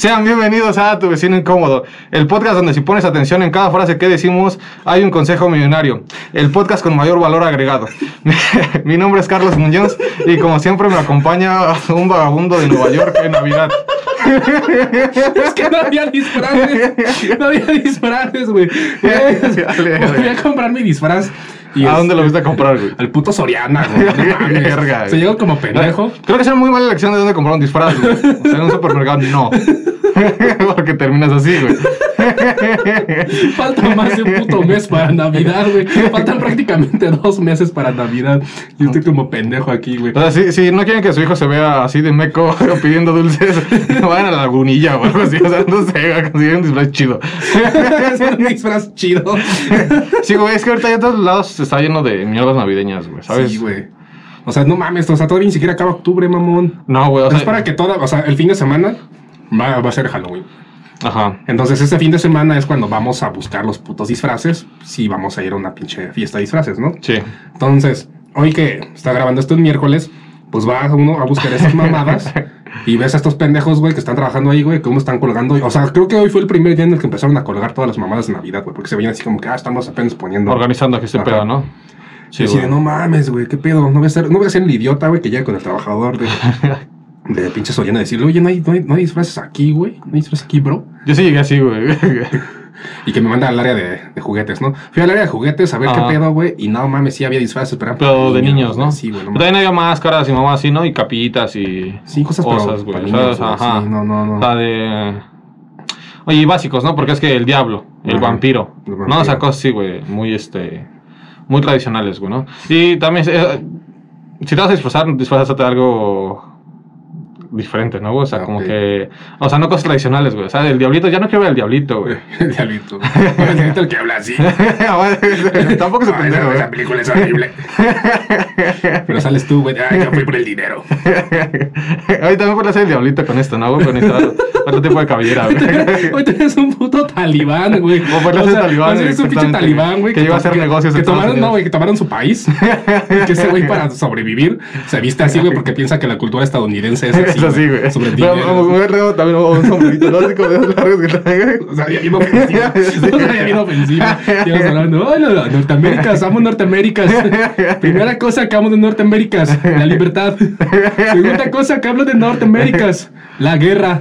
Sean bienvenidos a Tu Vecino Incómodo, el podcast donde si pones atención en cada frase que decimos hay un consejo millonario, el podcast con mayor valor agregado. Mi nombre es Carlos Muñoz y como siempre me acompaña un vagabundo de Nueva York en Navidad. Es que no había disfraces. No había disfraces, güey. Voy a comprar mi disfraz. Y ¿A dónde lo viste a comprar, güey? Al puto Soriana, güey. No Se llegó como pendejo. Creo que es una muy mala elección de dónde comprar un disfraz, güey. O sea, en un supermercado, no. Porque terminas así, güey. Falta más de un puto mes para Navidad, güey. Faltan prácticamente dos meses para Navidad. Y estoy como pendejo aquí, güey. O sea, si, si no quieren que su hijo se vea así de meco pidiendo dulces, vayan a la lagunilla o algo así. O sea, no sé, consiguen un disfraz chido. es un disfraz chido. Sí, güey, es que ahorita ya todos lados está lleno de mierdas navideñas, güey, ¿sabes? Sí, güey. O sea, no mames, o sea, todavía ni siquiera acaba octubre, mamón. No, güey, o es sea, para que toda, o sea, el fin de semana va, va a ser Halloween. Ajá. Entonces, este fin de semana es cuando vamos a buscar los putos disfraces. Si vamos a ir a una pinche fiesta de disfraces, ¿no? Sí. Entonces, hoy que está grabando esto el miércoles, pues va uno a buscar esas mamadas y ves a estos pendejos, güey, que están trabajando ahí, güey, que uno están colgando. O sea, creo que hoy fue el primer día en el que empezaron a colgar todas las mamadas de Navidad, güey, porque se veían así como que, ah, estamos apenas poniendo. Organizando aquí este Ajá. pedo, ¿no? Sí, así de, no mames, güey, qué pedo. No voy a ser, no voy a ser el idiota, güey, que llega con el trabajador de, de pinche Soriana a decirle, oye, no hay, no hay, no hay disfraces aquí, güey, no hay disfraces aquí, bro. Yo sí llegué así, güey. Y que me manda al área de, de juguetes, ¿no? Fui al área de juguetes a ver Ajá. qué pedo, güey, y no mames, sí había disfraces, pero, Pero de niños, ¿no? Sí, güey, no También había máscaras y mamás así, ¿no? Y capitas y Sí, cosas, cosas, Ajá. sí, no, no, no. O sea, de... Oye, y básicos, ¿no? Porque es que el diablo, el Ajá, vampiro. el No, o sea, cosas así, güey. Muy, este... Muy tradicionales, güey, ¿no? Y también, eh, si te vas a disfrazar, disfrazate de algo diferente, ¿no? güey? O sea, Ah, como que... O sea, no cosas tradicionales, güey. O sea, el diablito, ya no quiero ver el diablito, güey. El diablito. El diablito el que habla así. Tampoco se No, pendejo, esa, güey. esa película es horrible. Pero sales tú, güey. Ay, yo fui por el dinero. Ahí también puedes hacer el diablito con esto, ¿no? güey? Pero necesitas otro, tipo de cabellera, güey. Hoy tenés un puto talibán, güey. O pues, ese talibán, Es un pinche talibán, güey. que lleva a hacer negocios Que tomaron, Unidos. no, güey, que tomaron su país. Y que ese güey para sobrevivir se viste así, güey, porque piensa que la cultura estadounidense es así. Es así, güey. Sobre a reír también un sombrerito, ¿no? Así como de esos largos que trae. O sea, bien ofensiva. Bien ofensiva. Vas hablando, "Ay, no, no, Norteaméricas, amo Norteaméricas. Primera cosa que amo de Norteaméricas, la libertad. Segunda cosa que hablo de Norteaméricas, la guerra.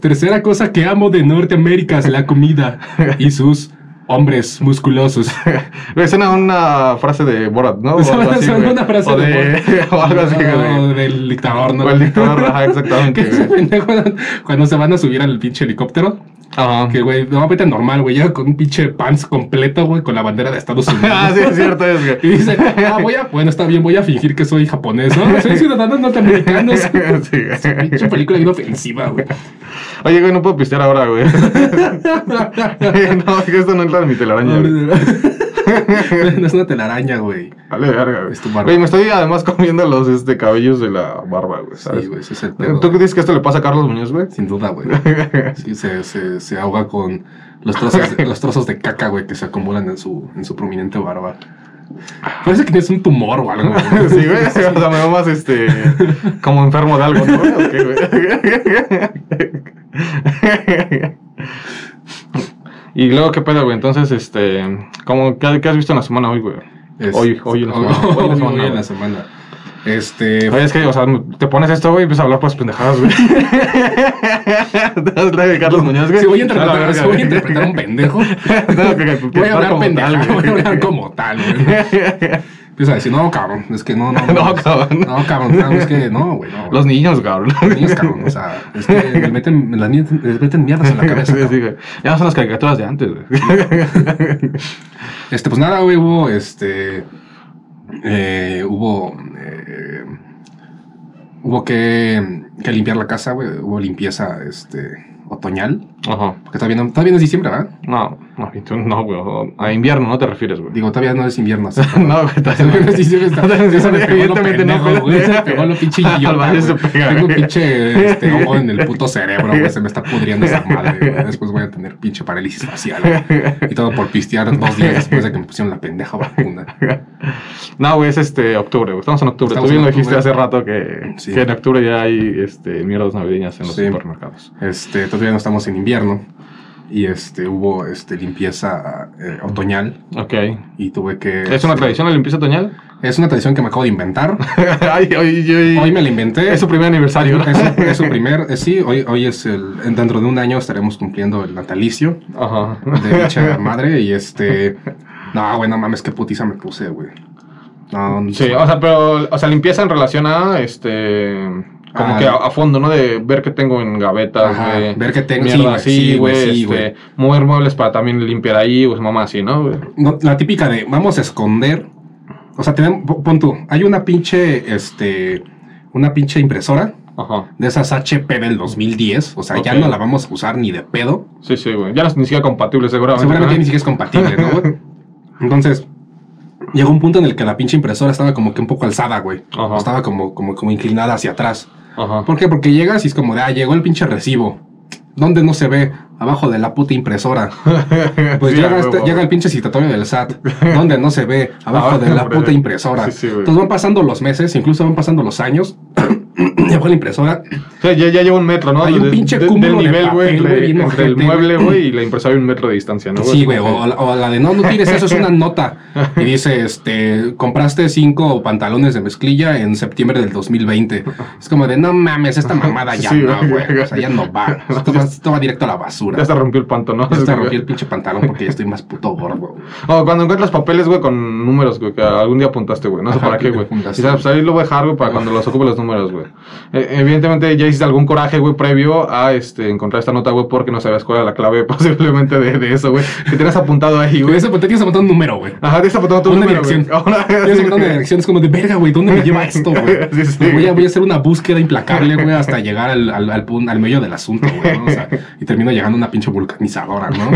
Tercera cosa que amo de Norteaméricas, la comida y sus hombres musculosos. Suena una frase de Borat, ¿no? O Suena- así, una frase o de de... o algo así, O güey. del dictador, ¿no? O el dictador, ajá, exactamente, Que pendejo, cuando se van a subir al pinche helicóptero, Ajá. Que, güey, normalmente normal, güey, llega con un pinche pants completo, güey, con la bandera de Estados Unidos. Ah, sí, es cierto, es, güey. Y dice, ah, voy a, bueno, está bien, voy a fingir que soy japonés, ¿no? Soy ciudadano norteamericano. Sí, güey. Pinche película bien ofensiva, güey. Oye, güey, no puedo pistear ahora, güey. no, es que esto no entra en mi telaraña, güey. No es una telaraña, güey. Vale, verga, güey. Es tu barba. Güey, me estoy además comiendo los este, cabellos de la barba, güey, ¿sabes? Sí, güey, ese es el pedo. ¿Tú qué dices que esto le pasa a Carlos Muñoz, güey? Sin duda, güey. Sí, se, se, se ahoga con los trozos, de, los trozos de caca, güey, que se acumulan en su, en su prominente barba. Parece que tienes un tumor o algo, güey. Sí, güey. O sea, me veo más este. como enfermo de algo, ¿no? ¿O qué, güey? Y luego, ¿qué pedo, güey? Entonces, este. ¿cómo, qué, qué has visto en la semana hoy, güey? Es- Hoy, hoy en la semana. Hoy, Hoy en la hoy semana, en la güey. semana. Este. Oye, es que, o sea, te pones esto, güey, y empiezas a hablar pues pendejadas, güey. Te la de Carlos Muñoz, güey. Si voy a interpretar, verga, si voy a interpretar un pendejo, Tengo que- que voy a hablar como pendejo, tal, voy a hablar como tal, güey. Empieza a decir, no, cabrón, es que no, no. No, cabrón. No, cabrón, no, es que no, güey, no. Los niños, cabrón. Los niños, cabrón, o sea, es que le meten, las niñas les meten mierdas en la cabeza. Sí, sí, cabrón. güey. Ya no son las caricaturas de antes, güey. Este, pues nada, güey, hubo, este, eh, hubo, eh, hubo que, que limpiar la casa, güey, hubo limpieza, este, otoñal, Ajá. porque todavía no, todavía no es diciembre, ¿verdad? No, no, no, güey. A invierno no te refieres, güey. Digo, todavía no es invierno, así. No, güey. Todavía no es diciembre, está- Evidentemente no, güey, se pegó lo pinche güey. pega, Tengo un pinche este, hongo en el puto cerebro, güey, se me está pudriendo esa madre, güey. Después voy a tener pinche parálisis facial, güey. Y todo por pistear dos días después de que me pusieron la pendeja vacuna. no, güey, es este octubre, güey. Estamos en octubre. Estamos Tú bien en lo dijiste hace rato que, Sí. que en octubre ya hay este, mierdas navideñas en los Sí. supermercados. Este, todavía no estamos en invierno. Y este, hubo este, limpieza eh, otoñal. Ok. Y tuve que. ¿Es una tradición la limpieza otoñal? Es una tradición que me acabo de inventar. Ay, hoy, me la inventé. Es su primer aniversario. ¿no? Es, su- es su primer. eh, sí, hoy, hoy es el. Dentro de un año estaremos cumpliendo el natalicio Ajá. de dicha madre. Y este. No, güey, no mames, qué putiza me puse, güey. No, no Sí, o sea, pero, o sea, limpieza en relación a, este, como Ah, que a, a fondo, ¿no? De ver qué tengo en gavetas, Ajá, güey. ver qué tengo- sí, Mierda güey, así, sí, güey, sí, este, güey. mover muebles para también limpiar ahí, pues mamá así, ¿no? la típica de vamos a esconder. O sea, tenemos, po- pon tú, hay una pinche, este, una pinche impresora Ajá. de esas HP del 2010. O sea, ya Ok. no la vamos a usar ni de pedo. Sí, sí, güey. Ya no es ni siquiera compatible, seguramente. Seguramente ¿no? ni siquiera es compatible, ¿no, güey? Entonces, llegó un punto en el que la pinche impresora estaba como que un poco alzada, güey. Ajá. Estaba como, como, como inclinada hacia atrás. Ajá. ¿Por qué? Porque llegas y es como de, ah, llegó el pinche recibo. ¿Dónde no se ve? Abajo de la puta impresora. Pues Sí, a llega, este- llega el pinche citatorio del SAT. ¿Dónde no se ve? Abajo Ah, de la hombre. puta impresora. Sí, sí, güey. Entonces van pasando los meses, incluso van pasando los años. Llegó la impresora. O sea, ya, ya lleva un metro, ¿no? Hay un De- pinche de- cúmulo del de nivel, güey, entre, el mueble, güey. y la impresora hay un metro de distancia, ¿no? Sí, güey. O, la- o la de no, no tires eso, es una nota. Y dice, este, compraste cinco pantalones de mezclilla en septiembre del 2020. Es como de, no mames, esta mamada ya Sí, no, güey. O sea, ya no va. Esto va, esto va directo a la basura. Ya se rompió el panto, ¿no? Ya hasta rompí el pinche pantalón porque ya estoy más puto gordo. güey. O cuando encuentras papeles, güey, con números, güey, que algún día apuntaste, güey. No sé para qué, güey. sabes, pues ahí lo voy a dejar, güey, para cuando los ocupe los números, güey. Eh, evidentemente ya hiciste algún coraje, güey, previo a este, encontrar esta nota, güey, porque no sabías cuál era la clave posiblemente de, de eso, güey. Que tenías apuntado ahí, Güey, güey. tienes apuntado un número, güey. Ajá, tienes apuntado tu Una número, güey. dirección. Tienes apuntado una güey. dirección, es como de verga, güey, ¿dónde me lleva esto, güey? Sí, sí, voy, a, güey. voy a hacer una búsqueda implacable, güey, hasta llegar al, al, al, al medio del asunto, güey, ¿no? O sea, y termino llegando a una pinche vulcanizadora, ¿no?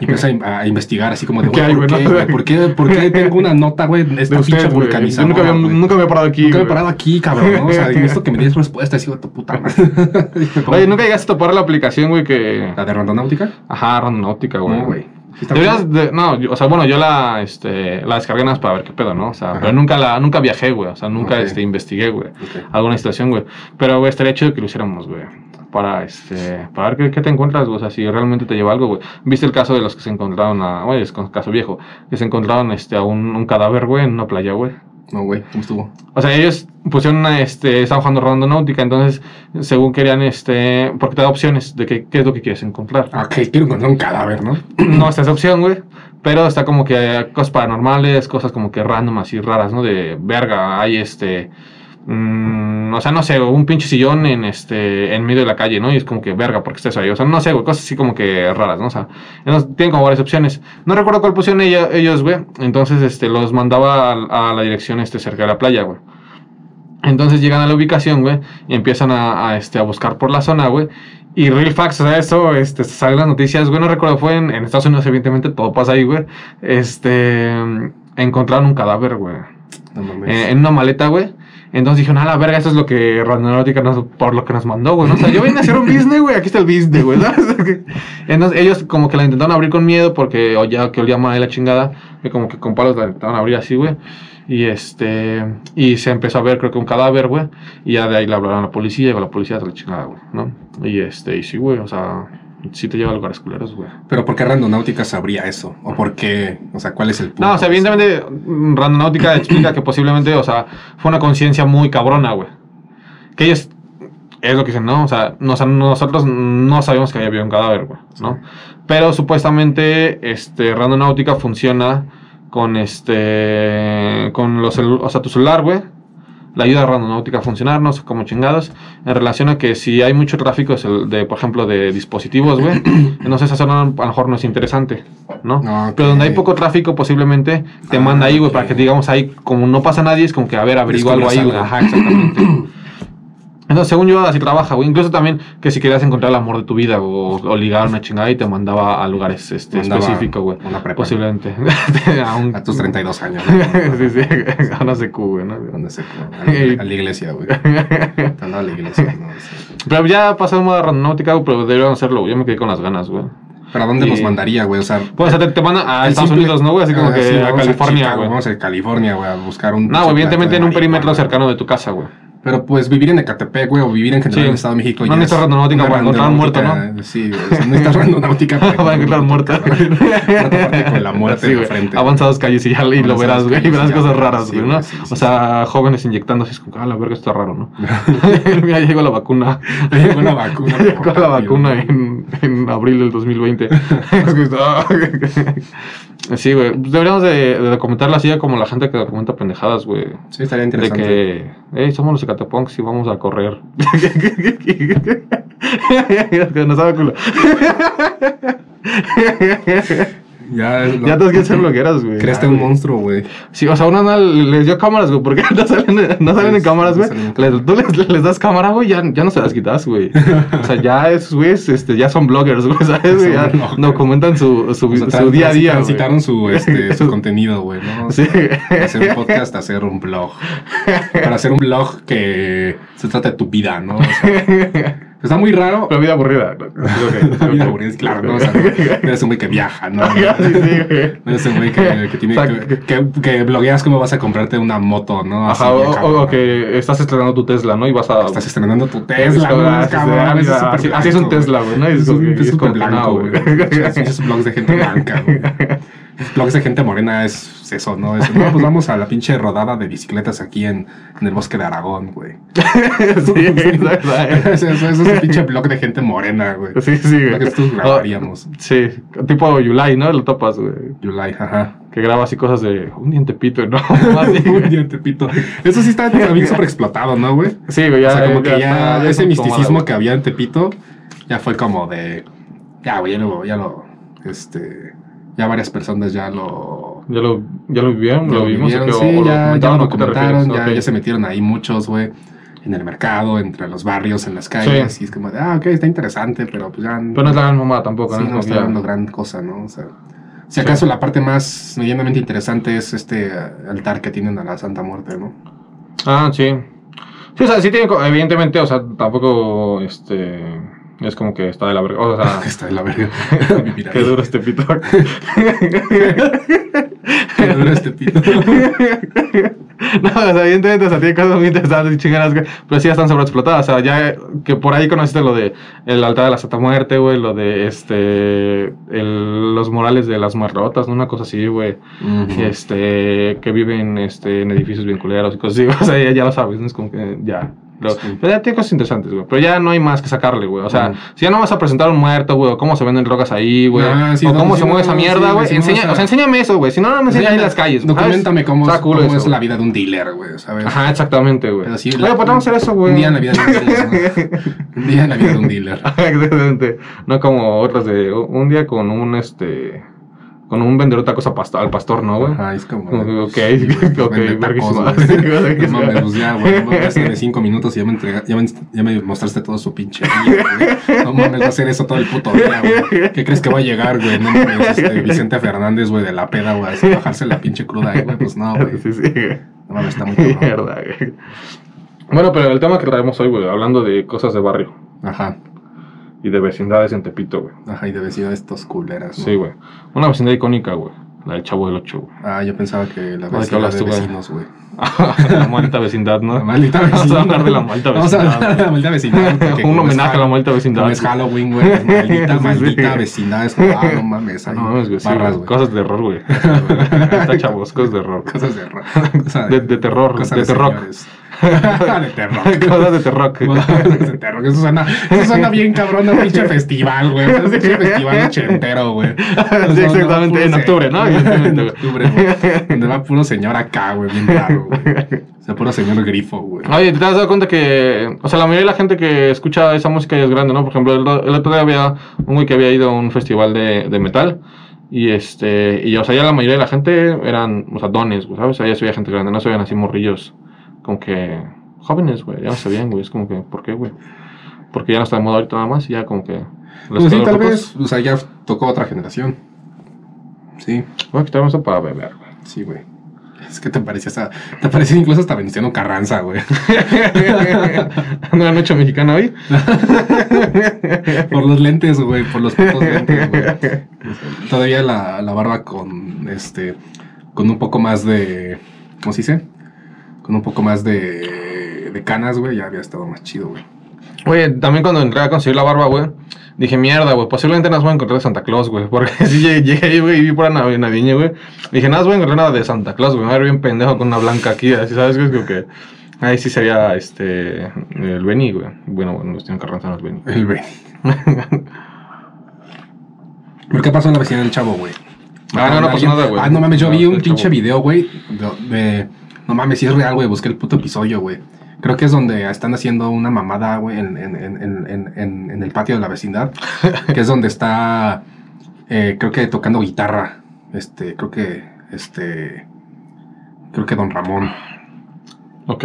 Y empiezo a, a investigar así como de, ¿Qué güey, ¿por, güey, qué, güey? ¿Por, qué, ¿por qué tengo una nota, güey, esta De pinche usted, güey. Yo vulcanizadora, nunca, había, güey? nunca me he parado aquí, Nunca me he güey. parado aquí, cabrón, ¿no? O sea, y necesito que me des respuesta, así, de tu puta madre. Oye, ¿nunca llegaste a topar la aplicación, güey, que... ¿La de Rondonáutica? Ajá, Randonáutica, güey. No, güey. ¿Sí está Deberías de- no, yo- o sea, bueno, yo la, este, la descargué nada más para ver qué pedo, ¿no? O sea, Ajá. pero nunca la, nunca viajé, güey. O sea, nunca, Ok. este, investigué, güey. Ok. Alguna situación, güey. Pero, güey, estaría chido que lo hiciéramos, güey. Para, este, para ver qué, qué te encuentras, güey. O sea, si realmente te lleva algo, güey. ¿Viste el caso de los que se encontraron a, güey, es un caso viejo, que se encontraron, este, a un, un cadáver, güey, en una playa, güey? No, güey, ¿cómo estuvo? O sea, ellos pusieron una, este, estaban jugando Randonáutica, entonces, según querían, este, porque te da opciones de qué, qué es lo que quieres encontrar. Ah, Ok, quiero encontrar un cadáver, ¿no? No está esa opción, güey. Pero está como que cosas paranormales, cosas como que random, así raras, ¿no? De verga, hay este. Mm, o sea, no sé, un pinche sillón en este en medio de la calle, ¿no? Y es como que verga, porque está eso ahí? O sea, no sé, güey, cosas así como que raras, ¿no? O sea, entonces, tienen como varias opciones. No recuerdo cuál pusieron ella- ellos, güey. Entonces, este, los mandaba a, a la dirección este cerca de la playa, güey. Entonces llegan a la ubicación, güey, y empiezan a, a, este, a buscar por la zona, güey. Y real facts, o sea, eso este, sale en las noticias, güey, no recuerdo, fue en, en Estados Unidos, evidentemente, todo pasa ahí, güey. Este, encontraron un cadáver, güey, No mames. eh, en una maleta, güey. Entonces dijeron, ah, la verga, eso es lo que Randonáutica nos, por lo que nos mandó, güey. O sea, yo vine a hacer un business, güey, aquí está el business, güey. Entonces ellos como que la intentaron abrir con miedo porque o ya que olía mal la chingada, y como que con palos la intentaron abrir así, güey. Y este, y se empezó a ver, creo que un cadáver, güey. Y ya de ahí le hablaron a la policía, llegó la policía a la chingada, güey, ¿no? Y este, y sí, güey, o sea, sí te lleva a lugares culeros, güey. Pero ¿por qué Randonáutica sabría eso? ¿O por qué? O sea, ¿cuál es el punto? No, o sea, evidentemente, mm, Randonáutica explica que posiblemente, o sea, fue una conciencia muy cabrona, güey. Que ellos, es lo que dicen, ¿no? O sea, nos- nosotros no sabíamos que había habido un cadáver, güey, ¿no? Pero supuestamente, este, Randonáutica funciona con este, con los, o sea, tu celular, güey. La ayuda a Randonáutica a funcionar, no sé cómo chingados, en relación a que si hay mucho tráfico de, por ejemplo, de dispositivos, güey, entonces esa zona a lo mejor no es interesante, ¿no? No, ok. Pero donde hay poco tráfico, posiblemente te Ah, manda ahí, güey, ok. para que digamos ahí, como no pasa nadie, es como que, a ver, averigua algo ahí, güey. Ajá, exactamente. Entonces, según yo, así trabaja, güey. Incluso también que si querías encontrar el amor de tu vida o, o ligar una chingada y te mandaba a lugares este, Mandaba específicos, güey. una prepa. Posiblemente. a, un- A tus 32 años. ¿no? sí, sí, a una CQ, güey, ¿no? ¿Dónde se a la, a la iglesia, güey. Te andaba a la iglesia. ¿no? Sí. Pero ya pasó de moda randonáutica, pero deberían hacerlo, güey. Yo me quedé con las ganas, güey. ¿Pero a dónde nos mandaría, güey? O sea, Pues o sea, te, te mandan a Estados simple- Unidos, ¿no, güey? Así como Ah, que sí, a California, güey. Vamos a California, güey, a buscar un. No, evidentemente en un perímetro cercano de tu casa, güey. Pero pues vivir en Ecatepec, güey, o vivir en general Sí. en el Estado de México. No necesitas es randonáutica para encontrar muerto, randonáutica, Sí, güey. o sea, no necesitas randonáutica Va a encontrar muerto. Aparte con la muerte Sí, en la frente. Avanzadas calles y ya y lo verás, güey. Y verás cosas raras, güey, ¿no? o sea, jóvenes inyectándose. Es como, ah, la verga, está raro, ¿no? Mira, llegó la vacuna. Llegó la vacuna. Llegó la vacuna en, en abril del 2020. Es que está- sí, güey. Pues Deberíamos de, de documentarla así como la gente que documenta pendejadas, güey. Sí, estaría De interesante. que, hey, somos los Ecatepunks y vamos a correr. que no sabe culo. Ya, Ya todos quieren ser blogueras, güey. Creaste un monstruo, güey. Sí, o sea, una no les dio cámaras, güey, porque no salen, no salen en cámaras, güey. Tú les, les das cámara, güey, ya, ya no se las quitas, güey. O sea, ya esos güeyes, este, ya son bloggers, güey, ¿sabes? güey? Ya documentan su, su, O sea, su tran- día a día. Transitaron su, este, su contenido, güey, ¿no? Sí. Hacer un podcast hacer un blog. Para hacer un blog que se trata de tu vida, ¿no? O sea, está muy raro. Pero vida aburrida. La vida aburrida, claro, ¿no? O sea, no, eres un güey que viaja, ¿no? No eres un güey que, que tiene O sea, que, que, que blogueas cómo vas a comprarte una moto, ¿no? Así, Ajá, o, que estás estrenando tu Tesla, ¿no? Y vas a... Estás estrenando tu Tesla, ¿no? sí, sí, Cabrón, ah, es así- así es un Tesla, güey, ¿no? Y es Es es es blanco, güey. güey. Esos blogs de gente blanca, güey. Blogs de gente morena es eso, ¿no? Es, no, pues vamos a la pinche rodada de bicicletas aquí en, en el bosque de Aragón, güey. sí. Eso, eso- eso es un pinche blog de gente morena, güey. Sí, sí, güey. Lo que nosotros grabaríamos. Oh, sí, tipo Yulai, ¿no? Lo topas, güey. Yulai, ajá. Que graba así cosas de un diente pito, ¿no? Así, Un güey. día te pito. Eso sí está también súper explotado, ¿no, güey? Sí, güey, ya. o sea, como que ya, está- ese es misticismo que había en Tepito ya fue como de. Ya, güey, ya lo, ya lo. Este. Ya varias personas ya lo. Ya lo, ya lo vivieron, ya lo vimos. vivieron, sí, o ya, lo ya, ya se metieron ahí muchos, güey. En el mercado, entre los barrios, en las calles. Sí. Y es como de, ah, ok, está interesante, pero pues ya. Pero no es la gran mamá tampoco, sí, ¿no? está dando gran cosa, ¿no? O sea. Si Sí. acaso la parte más medianamente interesante es este altar que tienen a la Santa Muerte, ¿no? Ah, sí. Sí, o sea, sí tiene, evidentemente, o sea, tampoco, este, es como que está de la verga, o sea, Está de la verga. Ahí. qué duro este pito. Qué duro este pito. No, o sea, evidentemente, o sea, tiene cosas muy interesantes y chingadas, pero sí ya están sobreexplotadas, o sea, ya que por ahí conociste lo de el altar de la Santa Muerte, güey, lo de, este, el- los morales de las marrotas, ¿no? Una cosa así, güey, este, que viven, este, en edificios bien culeros y cosas así, o sea, ya, ya lo sabes, ¿no? Es como que ya... Sí. pero ya tiene cosas interesantes, güey. Pero ya no hay más que sacarle, güey. O sea, si ya no vas a presentar un muerto, güey, o cómo se venden drogas ahí, güey. Ah, sí, o cómo se mueve no, esa mierda, güey. sí, Enseña- o sea- o sea, enséñame eso, güey. Si no, no me enseñas ahí en las calles. güey. Documentame cómo, es, cool cómo eso, es la vida de un dealer, güey, ¿sabes? Ajá, exactamente, güey. Pero sí, Oye, podemos hacer eso, güey. Un día en la vida de un dealer. Un día en la vida de un dealer. Exactamente. No como otras de un día con un, este... Con un vendedor de tacos a pasto- al pastor, ¿no, güey? Ajá, es como. Ok, ok, verguísima. güey. No mames, pues ya, güey. no, de cinco minutos y ya me, entrega, ya, me, ya me mostraste todo su pinche día, güey. No mames, va a hacer eso todo el puto día, güey. ¿Qué crees que va a llegar, güey? No mames, este, Vicente Fernández, güey, de la peda, güey, a bajarse la pinche cruda ahí, güey. Pues no, güey. Sí, sí. No mames, está muy cabrón. Mierda, güey. Bueno, pero el tema que traemos hoy, güey, hablando de cosas de barrio Ajá. Y de vecindades en Tepito, güey. Ajá, y de vecindades estos culeras. ¿no? Sí, güey. Una vecindad icónica, güey. La del Chavo del Ocho, güey. Ah, yo pensaba que la ¿de vecindad hablas de tú, güey? vecinos, güey. la maldita vecindad, ¿no? La maldita Vamos a vecindad. hablar de la maldita Vamos a vecindad, hablar de la maldita vecindad. Un homenaje a la maldita vecindad. como es Halloween, güey. Maldita, maldita vecindad. Es como, ah, no mames. ahí No mames, güey. barras, güey. Cosas de error, güey. Está chavos, cosas de error. Cosas de error. De, de terror, cosas de terror. de terror. Cosas de terror. Cosas de terror. Eso suena, eso suena bien cabrón a un pinche festival, güey. Un pinche festival ochentero, güey. Sí, exactamente, en octubre, ¿no? En octubre, güey. Donde va puro señor acá, güey, bien raro, güey. O sea, puro señor grifo, güey. Oye, ¿te has dado cuenta que, o sea, la mayoría de la gente que escucha esa música ya es grande, ¿no? Por ejemplo, el, el otro día había un güey que había ido a un festival de, de metal y este, y o sea, ya la mayoría de la gente eran, o sea, dones, ¿sabes? Ya se veía gente grande, no se veían así morrillos, como que jóvenes, güey, ya no se veían, güey, es como que, ¿por qué, güey? Porque ya no está de moda ahorita nada más y ya como que... Pues sí, tal vez, o sea, ya tocó otra generación. Sí, Voy a quitarme eso para beber, güey. sí, güey. Es que te parecía hasta, te parecía incluso hasta Venustiano Carranza, güey. ¿No han hecho mexicano hoy? por los lentes, güey, por los putos lentes, güey. Todavía la, la barba con este con un poco más de ¿cómo se dice? Con un poco más de de canas, güey, ya había estado más chido, güey. Oye, también cuando entré a conseguir la barba, güey, dije, mierda, güey, posiblemente no voy a encontrar de Santa Claus, güey. Porque si llegué, llegué ahí, güey, y vi por la nav- navideña, güey. Dije, nada, voy a encontrar nada de Santa Claus, güey. Me voy a ver bien pendejo con una blanca aquí, así, ¿sabes? güey? Como que ahí sí sería, este, el Benny, güey. Bueno, bueno, tienen Carranza no es Benny. El Benny. ¿Pero qué pasó en la vecina del chavo, güey? Ah, no, no pasó nada, güey. Ah, no mames, yo No, vi el un chavo. pinche video, güey. De, de- No mames, si es real, güey. Busqué el puto episodio, güey. Creo que es donde están haciendo una mamada, güey, en, en, en, en, en- en- en el patio de la vecindad. que es donde está, eh, creo que tocando guitarra. Este, creo que, este, creo que Don Ramón. Ok,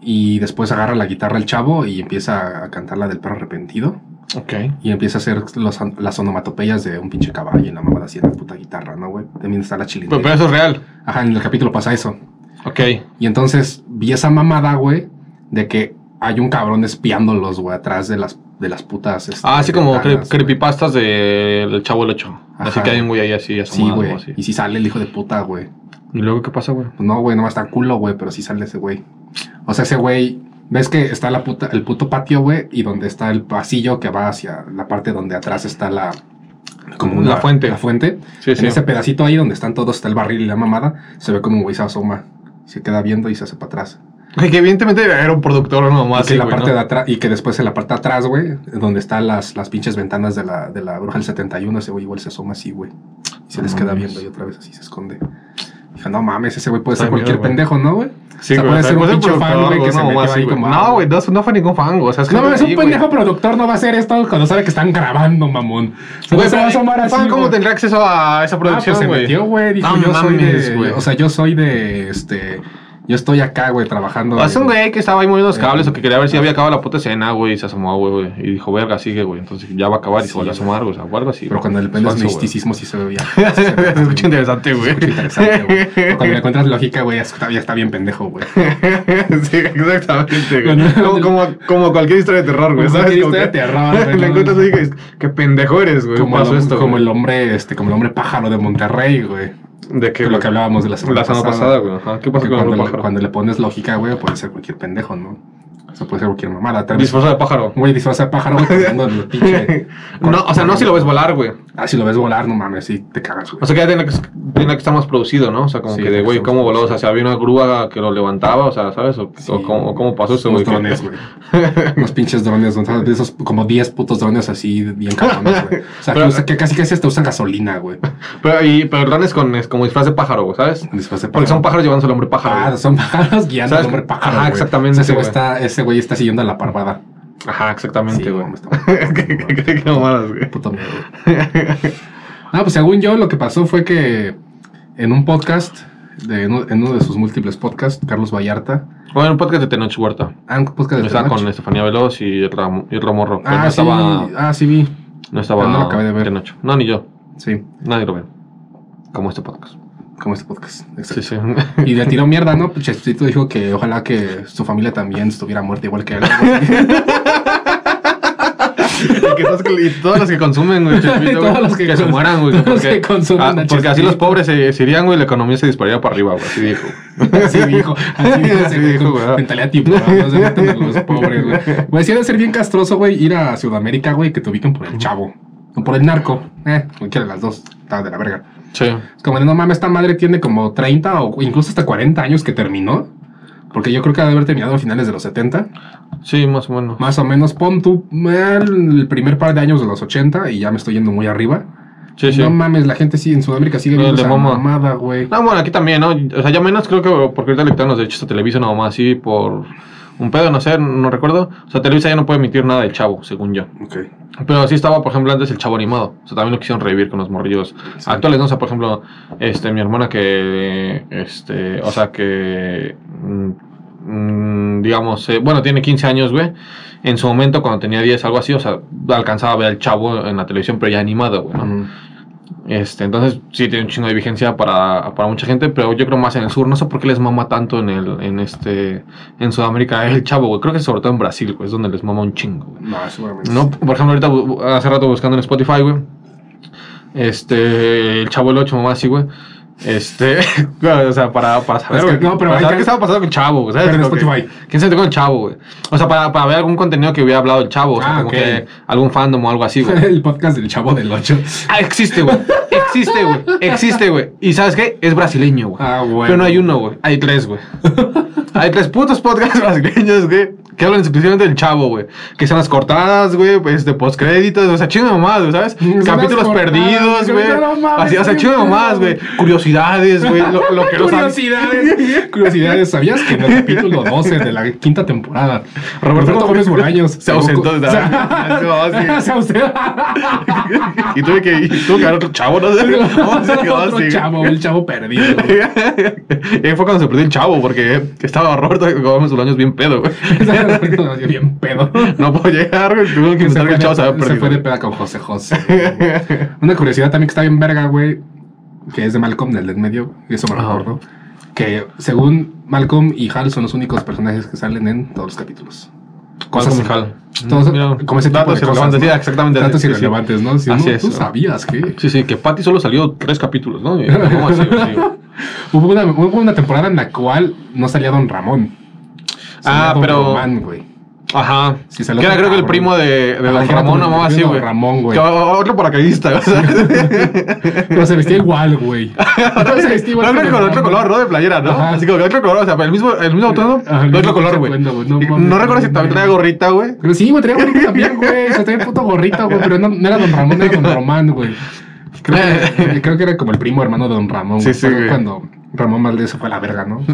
Y después agarra la guitarra el chavo y empieza a cantar la del perro arrepentido. ok. Y empieza a hacer los, las onomatopeyas de un pinche caballo y la mamada así en la puta guitarra, ¿no, güey? También está la Pero, chilindrina. pero eso es real. Ajá, en el capítulo pasa eso. Ok. Y entonces vi esa mamada, güey, de que hay un cabrón espiándolos, güey, atrás de las, de las putas. este, Ah, así como cre- güey. creepypastas del Chavo el Ocho. Así Ajá. que hay un güey ahí así Sí, asomado güey. o así. Y si sale el hijo de puta, güey. ¿Y luego qué pasa, güey? Pues no, güey, no está culo, güey, pero sí sale ese güey. O sea, ese güey, ves que está la puta, el puto patio, güey, y donde está el pasillo que va hacia la parte donde atrás está la. Como La fuente. La fuente. Sí, en sí. ese pedacito ahí donde están todos, está el barril y la mamada, se ve como un güey se asoma. Se queda viendo y se hace para atrás. Que evidentemente era un productor nomás. y, que la güey, parte ¿no? de atrás, y que después en la parte de atrás, güey, donde están las, las pinches ventanas de la, de la bruja del 71, ese güey igual se asoma así, güey. Y se No les queda viendo y otra vez así se esconde. Dije, no mames, ese güey puede Está ser cualquier miedo, pendejo, ¿no, güey? Sí, o sea, güey, puede ser un puede pinche fan, güey, que se no, metió así, ahí güey. como... No, güey, no, no fue ningún fan. O sea, es que No mames, un pendejo productor no va a hacer esto cuando sabe que están grabando, mamón. Güey, se va a asomar así, ¿cómo tendrá acceso a esa Ah, producción, pues se güey? metió, güey. Dijo, No yo soy de... güey. O sea, yo soy de, este... Yo estoy acá, güey, trabajando... Es un güey que estaba ahí moviendo los cables o que quería ver si había acabado la puta escena, güey, y se asomó, güey. Y dijo, verga, sigue, güey. Entonces ya va a acabar y se volvió a asomar, güey. O sea, algo así. Pero cuando Falso, güey. misticismo sí se ve bien. Se escucha interesante, güey. Escucha interesante, güey. Cuando le encuentras lógica, güey, ya está, bien pendejo, güey. sí, exactamente, güey. Como, cualquier historia de terror, güey. ¿Sabes? historia de terror, güey, Le encuentras y dices, qué pendejo eres, güey. Como, el hombre, este, como el hombre pájaro de Monterrey, güey. ¿De Que lo que hablábamos de la semana La semana pasada, güey. ¿Qué pasa con cuando, le, cuando le pones lógica, güey, puede ser cualquier pendejo, ¿no? O sea, puede ser cualquier mamada. Disfrazado de pájaro. Güey, disfraza de pájaro, güey, el pinche... No, o sea, no si lo ves volar, güey. Ah, si lo ves volar, no mames, sí, te cagas, güey. O sea, que ya tiene que, tiene que estar más producido, ¿no? O sea, como Sí, que de, güey, ¿cómo voló? O sea, si había una grúa que lo levantaba, o sea, ¿sabes? O, Sí, o cómo, pasó eso, güey. drones, güey. Unos pinches drones, ¿no? de esos como 10 putos drones así, bien cabrones, güey. O sea, que, usa- que casi casi hasta usan gasolina, güey. Pero, y, pero drones con, es como disfraz de pájaro, güey, ¿sabes? Disfraz de Porque son pájaro. pájaros llevándose al hombre pájaro. Ah, son pájaros guiando al hombre pájaro. Ajá, güey. exactamente, Ese güey. está, ese güey está siguiendo a la parvada. Ajá, exactamente, güey. ¿Qué, mamadas, güey. Puto miedo. Ah, pues según yo, lo que pasó fue que en un podcast, de, en uno de sus múltiples podcasts, Carlos Vallarta, Bueno, un podcast de Tenoch Huerta. ah, un podcast de Estaba Tenoch. con Estefanía Veloz y Ram- y Romorro. Ah, no sí, estaba, ah, sí vi, no estaba pero no lo acabé de ver. Tenoch. No, ni yo. sí, Nadie lo ve. Como este podcast. Como este podcast. Sí, Exacto. sí. Y le tiró mierda, ¿no? Pues Chespirito dijo que ojalá que su familia también estuviera muerta igual que él. y, todos, los que consumen, güey, Chespirito, Todos güey, los que que, se mueran, güey. todos los Porque, que consumen ah, porque así los pobres se, se irían, güey, la economía se dispararía para arriba, güey. Así dijo. Así dijo, así dijo Así güey, dijo, güey. mentalidad tiburón, no se meten a los pobres, güey. Güey, sí debe ser bien castroso, güey, ir a Sudamérica, güey, que te ubiquen por el chavo. O por el narco. Eh, cualquiera de las dos. Está de la verga. Sí. Es como, de, no mames, esta madre tiene como 30 o incluso hasta 40 años que terminó. Porque yo creo que ha de haber terminado a finales de los 70. Sí, más o menos. Más o menos, pon tú el primer par de años de los 80 y ya me estoy yendo muy arriba. Sí, sí. No mames, la gente sí en Sudamérica sigue viendo esa mama. mamada, güey. No, bueno, aquí también, ¿no? O sea, ya menos creo que porque ahorita le quitaron los derechos a Televisa nada más así por un pedo, no sé, no recuerdo. O sea, Televisa ya no puede emitir nada del chavo, según yo. Pero sí estaba, por ejemplo, antes el chavo animado. O sea, también lo quisieron revivir con los morrillos Sí. actuales, ¿no? O sea, por ejemplo, este, mi hermana que, este, o sea, que, mm, mm, digamos, eh, bueno, tiene 15 años, güey. En su momento, cuando tenía 10, algo así, o sea, alcanzaba a ver al chavo en la televisión, pero ya animado, güey. Este, entonces sí tiene un chingo de vigencia para, para mucha gente, pero yo creo más en el sur. No sé por qué les mama tanto en el, en este, en Sudamérica el chavo, güey. Creo que sobre todo en Brasil, güey, es donde les mama un chingo, güey. No, seguramente. No, por ejemplo, ahorita hace rato buscando en Spotify, güey. Este, el chavo el 8, mamá, así, güey. Este, o sea, para, para saber, Es que- güey, no, pero para saber qué estaba pasando con chavo, ¿sabes? Pero en Como que, Spotify. ¿Quién se metió con chavo, güey? O sea, para, para ver algún contenido que hubiera hablado el chavo, o sea, Ah, como que algún fandom o algo así, güey. El podcast del chavo del 8. Ah, existe, güey. Existe, güey. Existe, güey. Y ¿sabes qué? Es brasileño, güey. Ah, bueno. Pero no hay uno, güey. Hay tres, güey. Hay tres putos podcasts brasileños, güey. Que hablan exclusivamente del chavo, güey. Que son las cortadas, güey. Pues de postcréditos. O sea, chingo de mamadas, güey, ¿sabes? Capítulos cortadas, perdidos, güey, Así, o sea, chingo de mamadas, güey. Curiosidades, güey. Lo, lo que no sabes. Curiosidades. Curiosidades. ¿Sabías que en el capítulo 12 de la quinta temporada, Roberto Roberto Gómez Bolaños se ausentó de- sí. se ausentó. Y tuve que, y tuve que ver otro chavo, no sé. ¿Cómo se quedó Otro así? chavo, el chavo perdido. güey. y ahí fue cuando se perdió el chavo, porque estaba Roberto Gómez Bolaños bien pedo, güey. Bien pedo. No puedo llegar, güey. Tuve que se, pensar fue que el chavo se había de, se perdido. fue de peda con José José. güey. Una curiosidad también que está bien verga, güey, que es de Malcolm, del del medio, y eso me recuerdo. Que según Malcolm y Hal son los únicos personajes que salen en todos los capítulos. ¿Cuál Cosas- Mijal? Todos, Mira, como ese tipo datos de cosas, ¿no? sí, exactamente. Datos sí, sí. irrelevantes, ¿no? Si Así no, es, tú ¿no? sabías que Sí, sí, que Patty solo salió tres capítulos, ¿no? Y, ¿cómo así, sí. hubo una, hubo una temporada en la cual no salía Don Ramón. Salía Ah, Don pero- Román, güey. Ajá. Salió que era creo que el primo de, de Ajá, Ramón, como o mamá el así, güey. Ramón, güey. Otro paracaidista, o sea. Pero se vestía igual, güey. se vestía igual. No, con otro color, ¿no? De playera, ¿no? Ajá. Así como que otro color, o sea, el mismo, el mismo tono, Ajá, de no, otro no color, güey. no No recuerdo si no también traía gorrita, güey. Pero sí, güey, traía gorrito también, güey. O sea, traía puto gorrito, güey. Pero no, no era Don Ramón, era Don Román, güey. Creo que, creo que era como el primo hermano de Don Ramón. Sí, güey. sí. Cuando Ramón Valdés se fue a la verga, ¿no?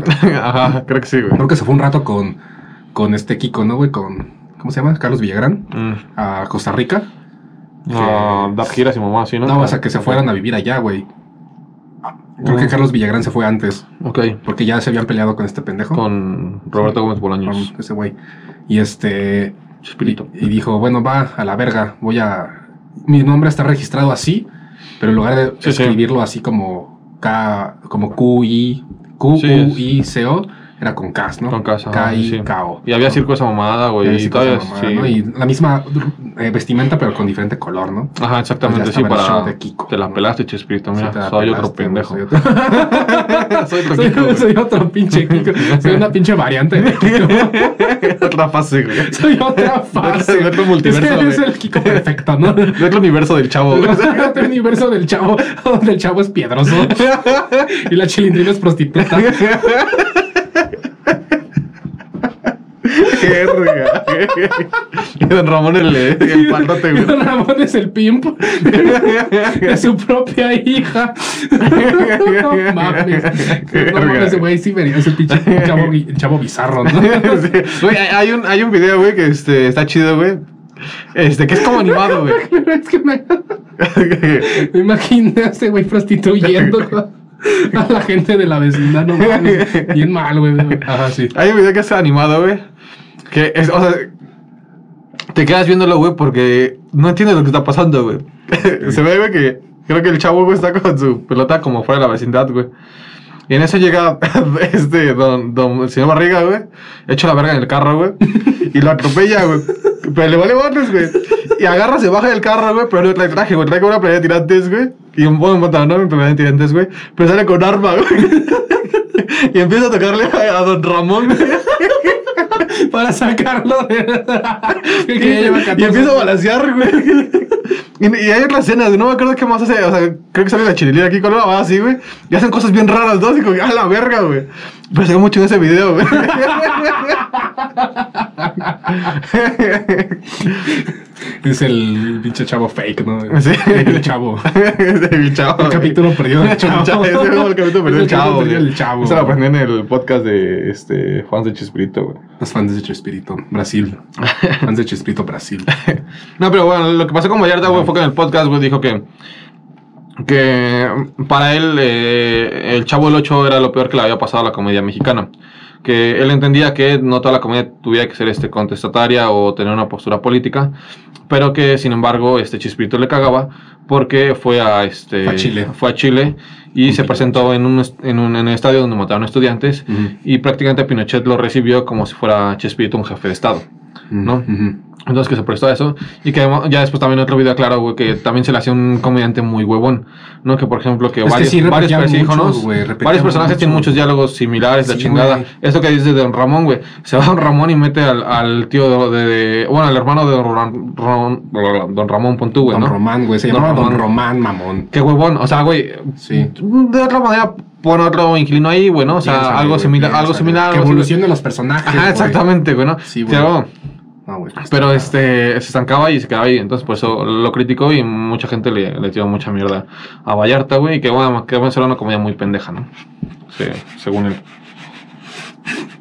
Ajá, creo que sí, güey. Creo que se fue un rato con, con este Kiko, ¿no, güey? Con, ¿cómo se llama? Carlos Villagrán. Mm. A Costa Rica. No, dar giras y mamá, así, ¿no? No, o sea, que se fueran a vivir allá, güey. Creo que Mm. Carlos Villagrán se fue antes. Ok. Porque ya se habían peleado con este pendejo. Con Roberto Gómez Bolaños. Con ese güey. Y este. Espíritu. Y, y dijo, bueno, va a la verga, voy a... Mi nombre está registrado así, pero en lugar de Sí, sí. escribirlo así como K, como Q-I, Q-U-I-C-O, era con K, ¿no? Con casa. K-I-K-O. Y había circo esa mamada, Y güey. Y todavía, mamada, sí. ¿no? Y la misma eh, vestimenta, pero con diferente color, ¿no? Ajá, exactamente, Pues sí, estaba el para... de Kiko, te la ¿no? pelaste, Chespirito, mira. Sí, soy otro pendejo. Soy otro, soy otro soy, Kiko, güey. soy otro pinche Kiko. Soy una pinche variante de Kiko. Otra fase, güey. Soy otra fase. De otro multiverso, Es, el Kiko perfecto, ¿no? De otro universo del chavo, güey. Otro universo del chavo, donde el chavo es piedroso y la chilindrina es prostituta. Qué verga. Y don Ramón el, el palote, güey. Don Ramón es el pimp de su propia hija. No mames. No mames, ese güey sí vería, es el pinche chavo, chavo bizarro, ¿no? Sí. Güey, hay- un, hay un video, güey, que este, está chido, güey. Este, que es como animado, güey. Pero es que me, me imaginé a ese güey prostituyendo a la gente de la vecindad, no mames. Bien mal, güey. Ajá, sí. Hay un video que es animado, güey. Que es, o sea, te quedas viéndolo, güey, porque no entiendes lo que está pasando, güey. Se ve, güey, que creo que el chavo, güey, está con su pelota como fuera de la vecindad, güey. Y en eso llega este, don, don, el señor Barriga, güey, hecho la verga en el carro, güey, y lo atropella, güey. Pero le vale botes, güey. Y agarra, se baja del carro, güey, pero no trae traje, güey. Trae una playera de tirantes, güey. Y un buen pantalón, una de tirantes, güey. Pero sale con arma, güey. Y empieza a tocarle a, a don Ramón, güey. Para sacarlo de. que Y, ya lleva y 14 empieza a balancear, güey. Y, y hay otras escenas, no me acuerdo qué más hace. O sea, creo que sale la chililera aquí con una mamá así, güey. Y hacen cosas bien raras, dos. Y como, que, a la verga, güey. Pero se ve mucho en ese video, güey. Es el pinche chavo fake, ¿no? Sí. El chavo. el chavo. El capítulo perdido del chavo. Es el capítulo perdido del Es el chavo. chavo. Eso lo aprendí en el podcast de este, Juan de Chispirito, güey. Los fans de Chespirito, Brasil. Fans de Chespirito, Brasil. No, pero bueno, lo que pasó con Vallarta, güey, fue que en el podcast, güey, dijo que. Que para él, eh, el Chavo del 8 era lo peor que le había pasado a la comedia mexicana. Que él entendía que no toda la comedia tuviera que ser este, contestataria o tener una postura política, pero que sin embargo este Chispirito le cagaba porque fue a este Fue a Chile. fue a Chile y se presentó en un, en un en el estadio donde mataron estudiantes Ujú. y prácticamente Pinochet lo recibió como si fuera Chespirito un jefe de estado. ¿no? Ujú. Entonces que se prestó a eso. Y que ya después también otro video claro, güey, que también se le hacía un comediante muy huevón. ¿No? Que por ejemplo, que Es que varios, sí varios muchos, repetía varios personajes mucho. tienen muchos diálogos similares, la Sí, chingada. güey. Eso que dices de Don Ramón, güey. Se va Don Ramón y mete al, al tío de, de- Bueno, al hermano de Don, Ron- Don Ramón Pontú, güey, Don ¿no? Román, güey. Se Don llamaba Don Román. Román, mamón. Qué huevón. O sea, güey. Sí. De otra manera, pon otro inclino ahí, güey, ¿no? O sea, algo similar. Algo similar. Que algo evolucione los personajes. Ajá, güey. exactamente, güey, ¿no? Sí, güey. Pero- Güey. Pero este se estancaba y se quedaba ahí. Entonces, por eso lo criticó y mucha gente le, le tiró mucha mierda a Vallarta, güey. Y que bueno, que bueno, era una comedia muy pendeja, ¿no? Sí, según él.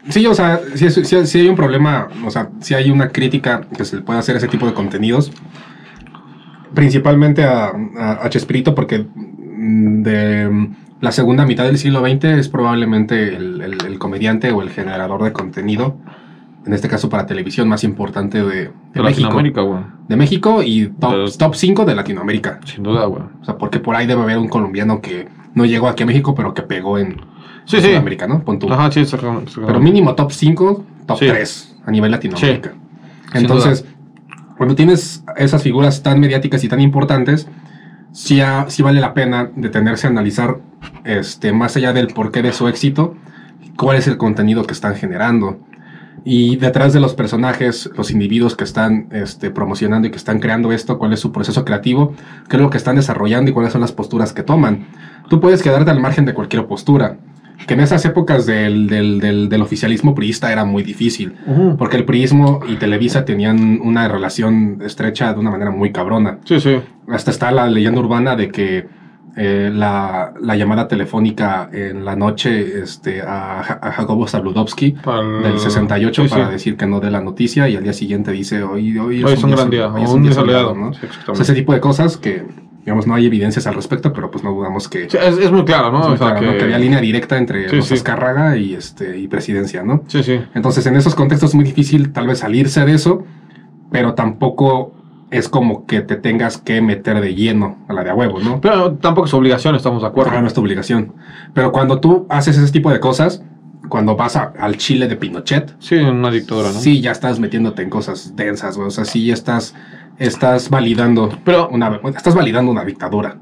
Sí, o sea, sí, es- sí- sí hay un problema, o sea, sí hay una crítica que se le puede hacer a ese tipo de contenidos, principalmente a, a, a Chespirito, porque mm, de mm, la segunda mitad del siglo XX es probablemente el, el- el comediante o el generador de contenido, en este caso para televisión, más importante de, de De México. Latinoamérica, güey. De México y top, top 5 de Latinoamérica. Sin duda, güey. O sea, porque por ahí debe haber un colombiano que no llegó aquí a México, pero que pegó en Sí, sí. Sudamérica, ¿no? Pon. Ajá, sí, exactamente. Pero mínimo top 5, top Sí. 3 a nivel Latinoamérica. Entonces, cuando tienes esas figuras tan mediáticas y tan importantes, sí, sí vale la pena detenerse a analizar, este, más allá del porqué de su éxito, cuál es el contenido que están generando. Y detrás de los personajes, los individuos que están este, promocionando y que están creando esto, cuál es su proceso creativo, qué es lo que están desarrollando y cuáles son las posturas que toman. Tú puedes quedarte al margen de cualquier postura, que en esas épocas del, del- del- del oficialismo priista era muy difícil. Porque el priismo y Televisa tenían una relación estrecha de una manera muy cabrona. Sí, sí. Hasta está la leyenda urbana de que eh, la, la llamada telefónica en la noche este, a, Ja- a Jacobo Zabludovsky Para el- del 68 sí, para sí. decir que no dé la noticia y al día siguiente dice hoy, hoy, Hoy es un gran día. o un día soleado", soleado, ¿no? Sí, O sea, exactamente. ese tipo de cosas que, digamos, no hay evidencias al respecto, pero pues no dudamos que, es, es muy claro, ¿no? es muy o sea, claro, ¿no? que había línea directa entre los sí. Azcárraga y, este, y presidencia, ¿no? Sí, sí. Entonces, en esos contextos es muy difícil tal vez salirse de eso, pero tampoco es como que te tengas que meter de lleno a la de a huevo, ¿no? Pero tampoco es obligación, estamos de acuerdo. Ajá, no es tu obligación. Pero cuando tú haces ese tipo de cosas, cuando vas a- al Chile de Pinochet, Sí, una dictadura, ¿no? sí ya estás metiéndote en cosas densas, güey. O sea, sí ya estás, estás validando Pero, una, estás validando una dictadura.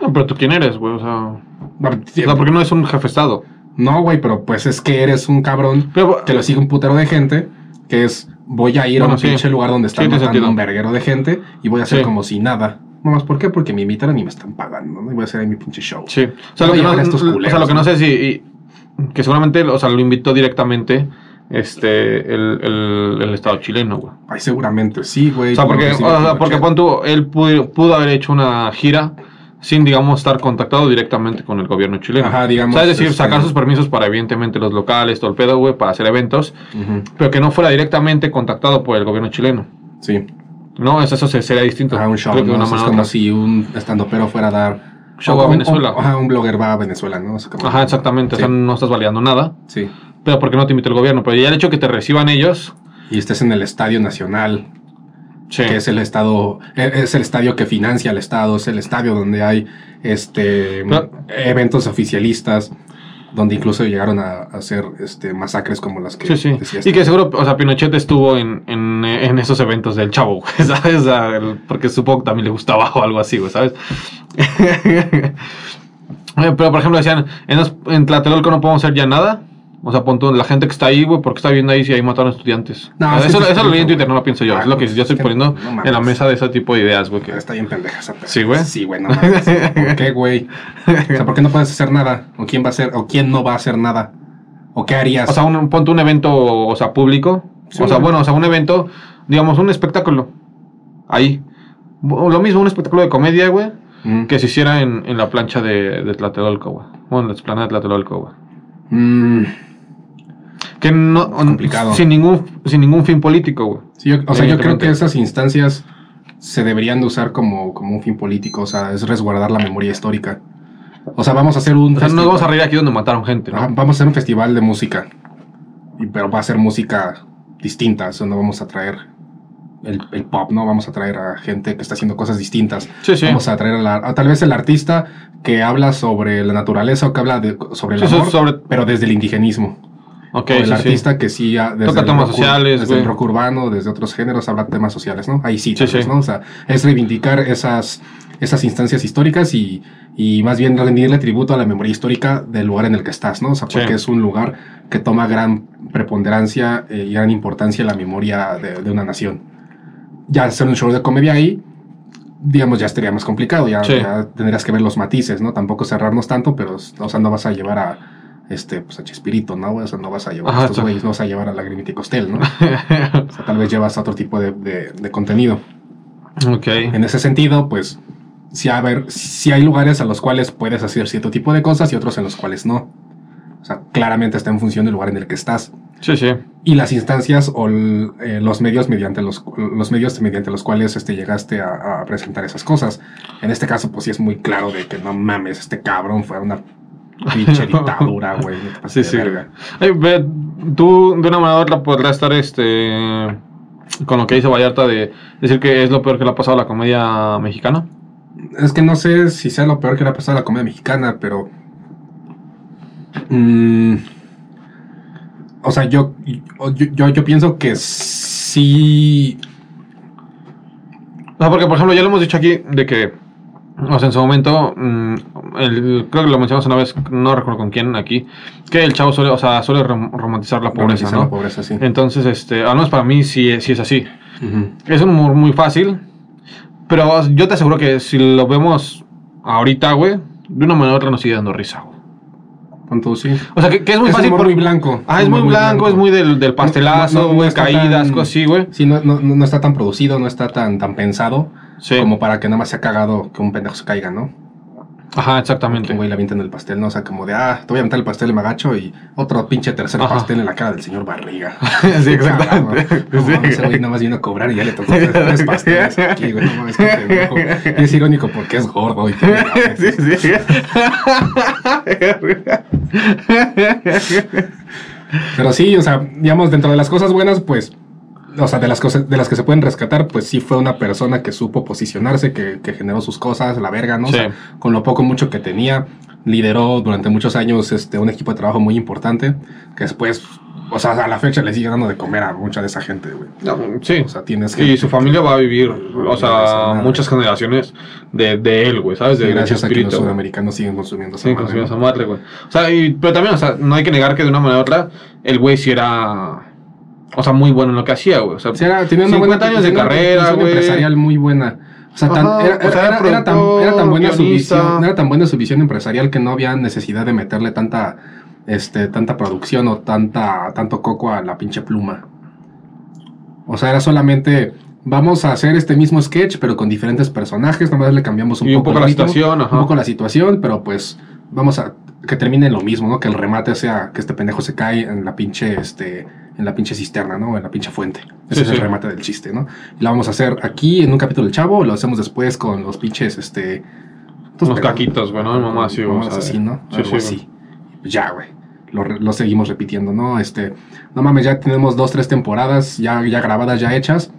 no, pero tú quién eres, güey. O sea, o sea, porque no es un jefe de Estado. No, güey, pero pues es que eres un cabrón Pero, que lo sigue un putero de gente, que es voy a ir a un sí. pinche lugar donde están Sí, matando un verguero de gente y voy a hacer Sí. como si nada. No más, ¿por qué? Porque me invitan y me están pagando, ¿no? Y voy a hacer ahí mi pinche show. Sí. O sea, lo que no, estos o sea, culeros, lo que no ¿no? sé si. y- que seguramente, o sea, lo invitó directamente este el, el, el Estado chileno, güey. Ay, seguramente, sí, güey. O sea, porque, o sea, porque pon tú, él pudo, pudo haber hecho una gira sin, digamos, estar contactado directamente con el gobierno chileno. Ajá, digamos, O sea, es decir, este- sacar sus permisos para, evidentemente, los locales, todo el pedo, güey, para hacer eventos, Ujú, pero que no fuera directamente contactado por el gobierno chileno. Sí. No, eso, eso se- sería distinto. Ajá, un show, Creo que ¿no? una es como si un estandopero fuera a dar... Show o- a Venezuela. o- ajá, un blogger va a Venezuela, ¿no? O sea, como- Ajá, exactamente. Sí. O sea, no estás validando nada, Sí. pero porque no te invita el gobierno. Pero ya el hecho que te reciban ellos, Y estés en el Estadio Nacional, sí. que es el estado, e- es el estadio que financia el estado, es el estadio donde hay este eventos oficialistas, donde incluso llegaron a, a hacer este masacres como las que Sí, sí. decías Y que seguro, o sea, Pinochet estuvo en, en, en esos eventos del chavo, ¿sabes? Porque supongo que también le gustaba o algo así, güey, ¿sabes? Pero, por ejemplo, decían, en, en Tlatelolco no podemos hacer ya nada. O sea, pon tú, la gente que está ahí, güey, porque está viendo ahí si ahí mataron estudiantes. No, eso, eso lo leí en. Twitter, no lo pienso yo. Ah, es lo que yo estoy que poniendo no en la mesa de ese tipo de ideas, güey. que- Está bien pendeja esa. Sí, güey. Sí, güey, no mames. ¿Por qué, güey? O sea, ¿por qué no puedes hacer nada? ¿O quién va a hacer? ¿O quién no va a hacer nada? ¿O qué harías? O sea, un, ponte un evento, o sea, público. Sí, o sea, güey. bueno, o sea, un evento, digamos, un espectáculo. Ahí. Lo mismo, un espectáculo de comedia, güey. Mm. que se hiciera en, en la plancha de, de Tlatelolco, güey. Bueno, en la explanada de Tlatelolco, güey. Mm, Que no... complicado. Sin ningún, sin ningún fin político, güey. sí, yo- o sea, yo creo que esas instancias se deberían de usar como, como un fin político. O sea, es resguardar la memoria histórica. O sea, vamos a hacer un. O sea, no vamos a reír aquí donde mataron gente, ¿no? Ajá, vamos a hacer un festival de música. Y- pero va a ser música distinta. O sea, no vamos a traer el, el pop, ¿no? Vamos a traer a gente que está haciendo cosas distintas. Sí, sí. Vamos a traer a, la- a tal vez el artista que habla sobre la naturaleza o que habla de- sobre el Sí, amor, sobre- pero desde el indigenismo. Ok, o el sí, sí. artista que sí desde Toca temas sociales, desde el rock urbano, desde otros géneros habla temas sociales, ¿no? Ahí sí, Sí, sí. ¿no? O sea, es reivindicar esas esas instancias históricas y, y más bien rendirle tributo a la memoria histórica del lugar en el que estás, ¿no? O sea, porque Sí. es un lugar que toma gran preponderancia eh, y gran importancia en la memoria de, de una nación. Ya hacer un show de comedia ahí, digamos, ya estaría más complicado, ya, Sí. ya tendrías que ver los matices, ¿no? Tampoco cerrarnos tanto, pero, o sea, no vas a llevar a, este, pues a Chespirito, ¿no? O sea, no vas a llevar Ajá, a estos güeyes, no vas a llevar a Lagrimita y Costel, ¿no? O sea, tal vez llevas a otro tipo de, de- de contenido. ok. En ese sentido, pues, sí, a ver, sí hay lugares a los cuales puedes hacer cierto tipo de cosas y otros en los cuales no. O sea, claramente está en función del lugar en el que estás. Sí, sí. Y las instancias o el- eh, los medios mediante los, los medios mediante los cuales este, llegaste a, a presentar esas cosas. En este caso, pues sí es muy claro de que no mames, este cabrón fue una pinche dictadura, güey. Sí, sí. Ay, ve, tú de una manera u otra podrás estar este con lo que dice Vallarta de decir que es lo peor que le ha pasado a la comedia mexicana. Es que no sé si sea lo peor que le ha pasado a la comedia mexicana, pero. mm, o sea, yo, yo, yo, yo pienso que sí. O sea, porque por ejemplo ya lo hemos dicho aquí de que o sea, en su momento mm, el- creo que lo mencionamos una vez, no recuerdo con quién aquí, que el chavo suele, o sea, suele rom- romantizar la pobreza, romantizar ¿no? la pobreza, sí. Entonces, este, al menos para mí sí, es- sí es así. Es un humor muy fácil, pero yo te aseguro que si lo vemos ahorita, güey, de una manera u otra nos sigue dando risa, güey. Tú, sí. O sea, que, que es muy Es fácil. humor por- muy blanco. Ah, es muy blanco, blanco. es muy del, del pastelazo, No, no, no güey, caídas, tan- cosas así, güey. Sí, no, no, no está tan producido, no está tan, tan pensado Sí. como para que nada más se ha cagado que un pendejo se caiga, ¿no? Ajá, Que exactamente. un güey le avienten el pastel, ¿no? O sea, como de, ah, te voy a aventar el pastel me agacho y otro pinche tercer Ajá. pastel en la cara del señor Barriga. sí, exactamente. No, Sí. ese güey nada más vino a cobrar y ya le tocó tres, pasteles aquí, güey. No mames, qué pendejo. Y es irónico porque es gordo y tiene. Sí, sí. Pero sí, o sea, digamos, dentro de las cosas buenas, pues, o sea, de las cosas de las que se pueden rescatar, pues sí fue una persona que supo posicionarse, que, que generó sus cosas, la verga, ¿no? O Sí. sea, con lo poco mucho que tenía, lideró durante muchos años este, un equipo de trabajo muy importante, que después, o sea, a la fecha le sigue dando de comer a mucha de esa gente, güey. No, sí. O sea, tienes que... Y su familia va a vivir, o sea, muchas generaciones de, de él, güey, ¿sabes? Sí, De, de gracias a que los sudamericanos siguen consumiendo esa Sí, madre, consiguió ¿no? esa madre, güey. O sea, y- pero también, o sea, no hay que negar que de una manera u otra, el güey sí era, o sea, muy bueno en lo que hacía, güey. O sea, Sí, era- tenía una 50 buena años de carrera, visión güey. empresarial muy buena. O sea, tan- Ajá, era, o sea, era- tan, productor, era tan buena su visión, era tan buena su visión empresarial que no había necesidad de meterle tanta, este, tanta producción o tanta, tanto coco a la pinche pluma. O sea, era solamente vamos a hacer este mismo sketch, pero con diferentes personajes, nada más le cambiamos un Y un poco, poco el la ritmo, situación, ajá. un poco la situación, pero pues vamos a que termine en lo mismo, ¿no? Que el remate sea que este pendejo se cae en la pinche, este, en la pinche cisterna, ¿no? En la pinche fuente. Ese Sí, es sí. el remate del chiste, ¿no? Y lo vamos a hacer aquí en un capítulo del Chavo, o lo hacemos después con los pinches, este... estos Unos pendejos. caquitos, güey, ¿no? Mamá, sí, Mamadas vamos así, ¿no? Sí, Algo sí, así. Ya, güey. Lo, lo seguimos repitiendo, ¿no? Este, no mames, ya tenemos dos, tres temporadas ya, ya grabadas, ya hechas.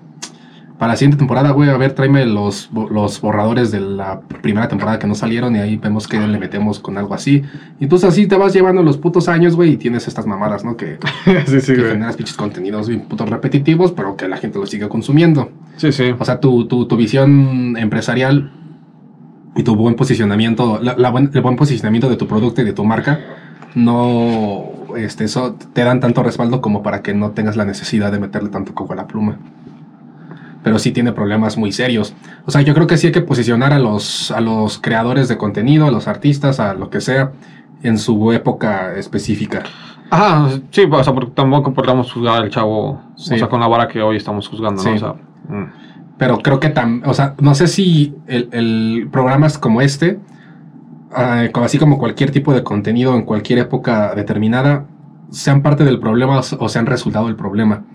Para la siguiente temporada, güey, a ver, tráeme los, los borradores de la primera temporada que no salieron y ahí vemos que le metemos con algo así. Y entonces así te vas llevando los putos años, güey, y tienes estas mamadas, ¿no? Que, sí, sí, que güey. generas pinches contenidos bien putos repetitivos, pero que la gente los sigue consumiendo. Sí, sí. O sea, tu, tu, tu visión empresarial y tu buen posicionamiento, la, la buen- el buen posicionamiento de tu producto y de tu marca, no este, eso te dan tanto respaldo como para que no tengas la necesidad de meterle tanto coco a la pluma. Pero sí tiene problemas muy serios. O sea, yo creo que sí hay que posicionar a los, a los creadores de contenido, a los artistas, a lo que sea, en su época específica. Ajá, sí, o sea, porque tampoco podemos juzgar al chavo, Sí. o sea, con la vara que hoy estamos juzgando, ¿no? Sí. O sea, mm. Pero creo que tam, o sea, no sé si el, el programas como este, ah, así como cualquier tipo de contenido en cualquier época determinada, sean parte del problema o sean resultado del problema.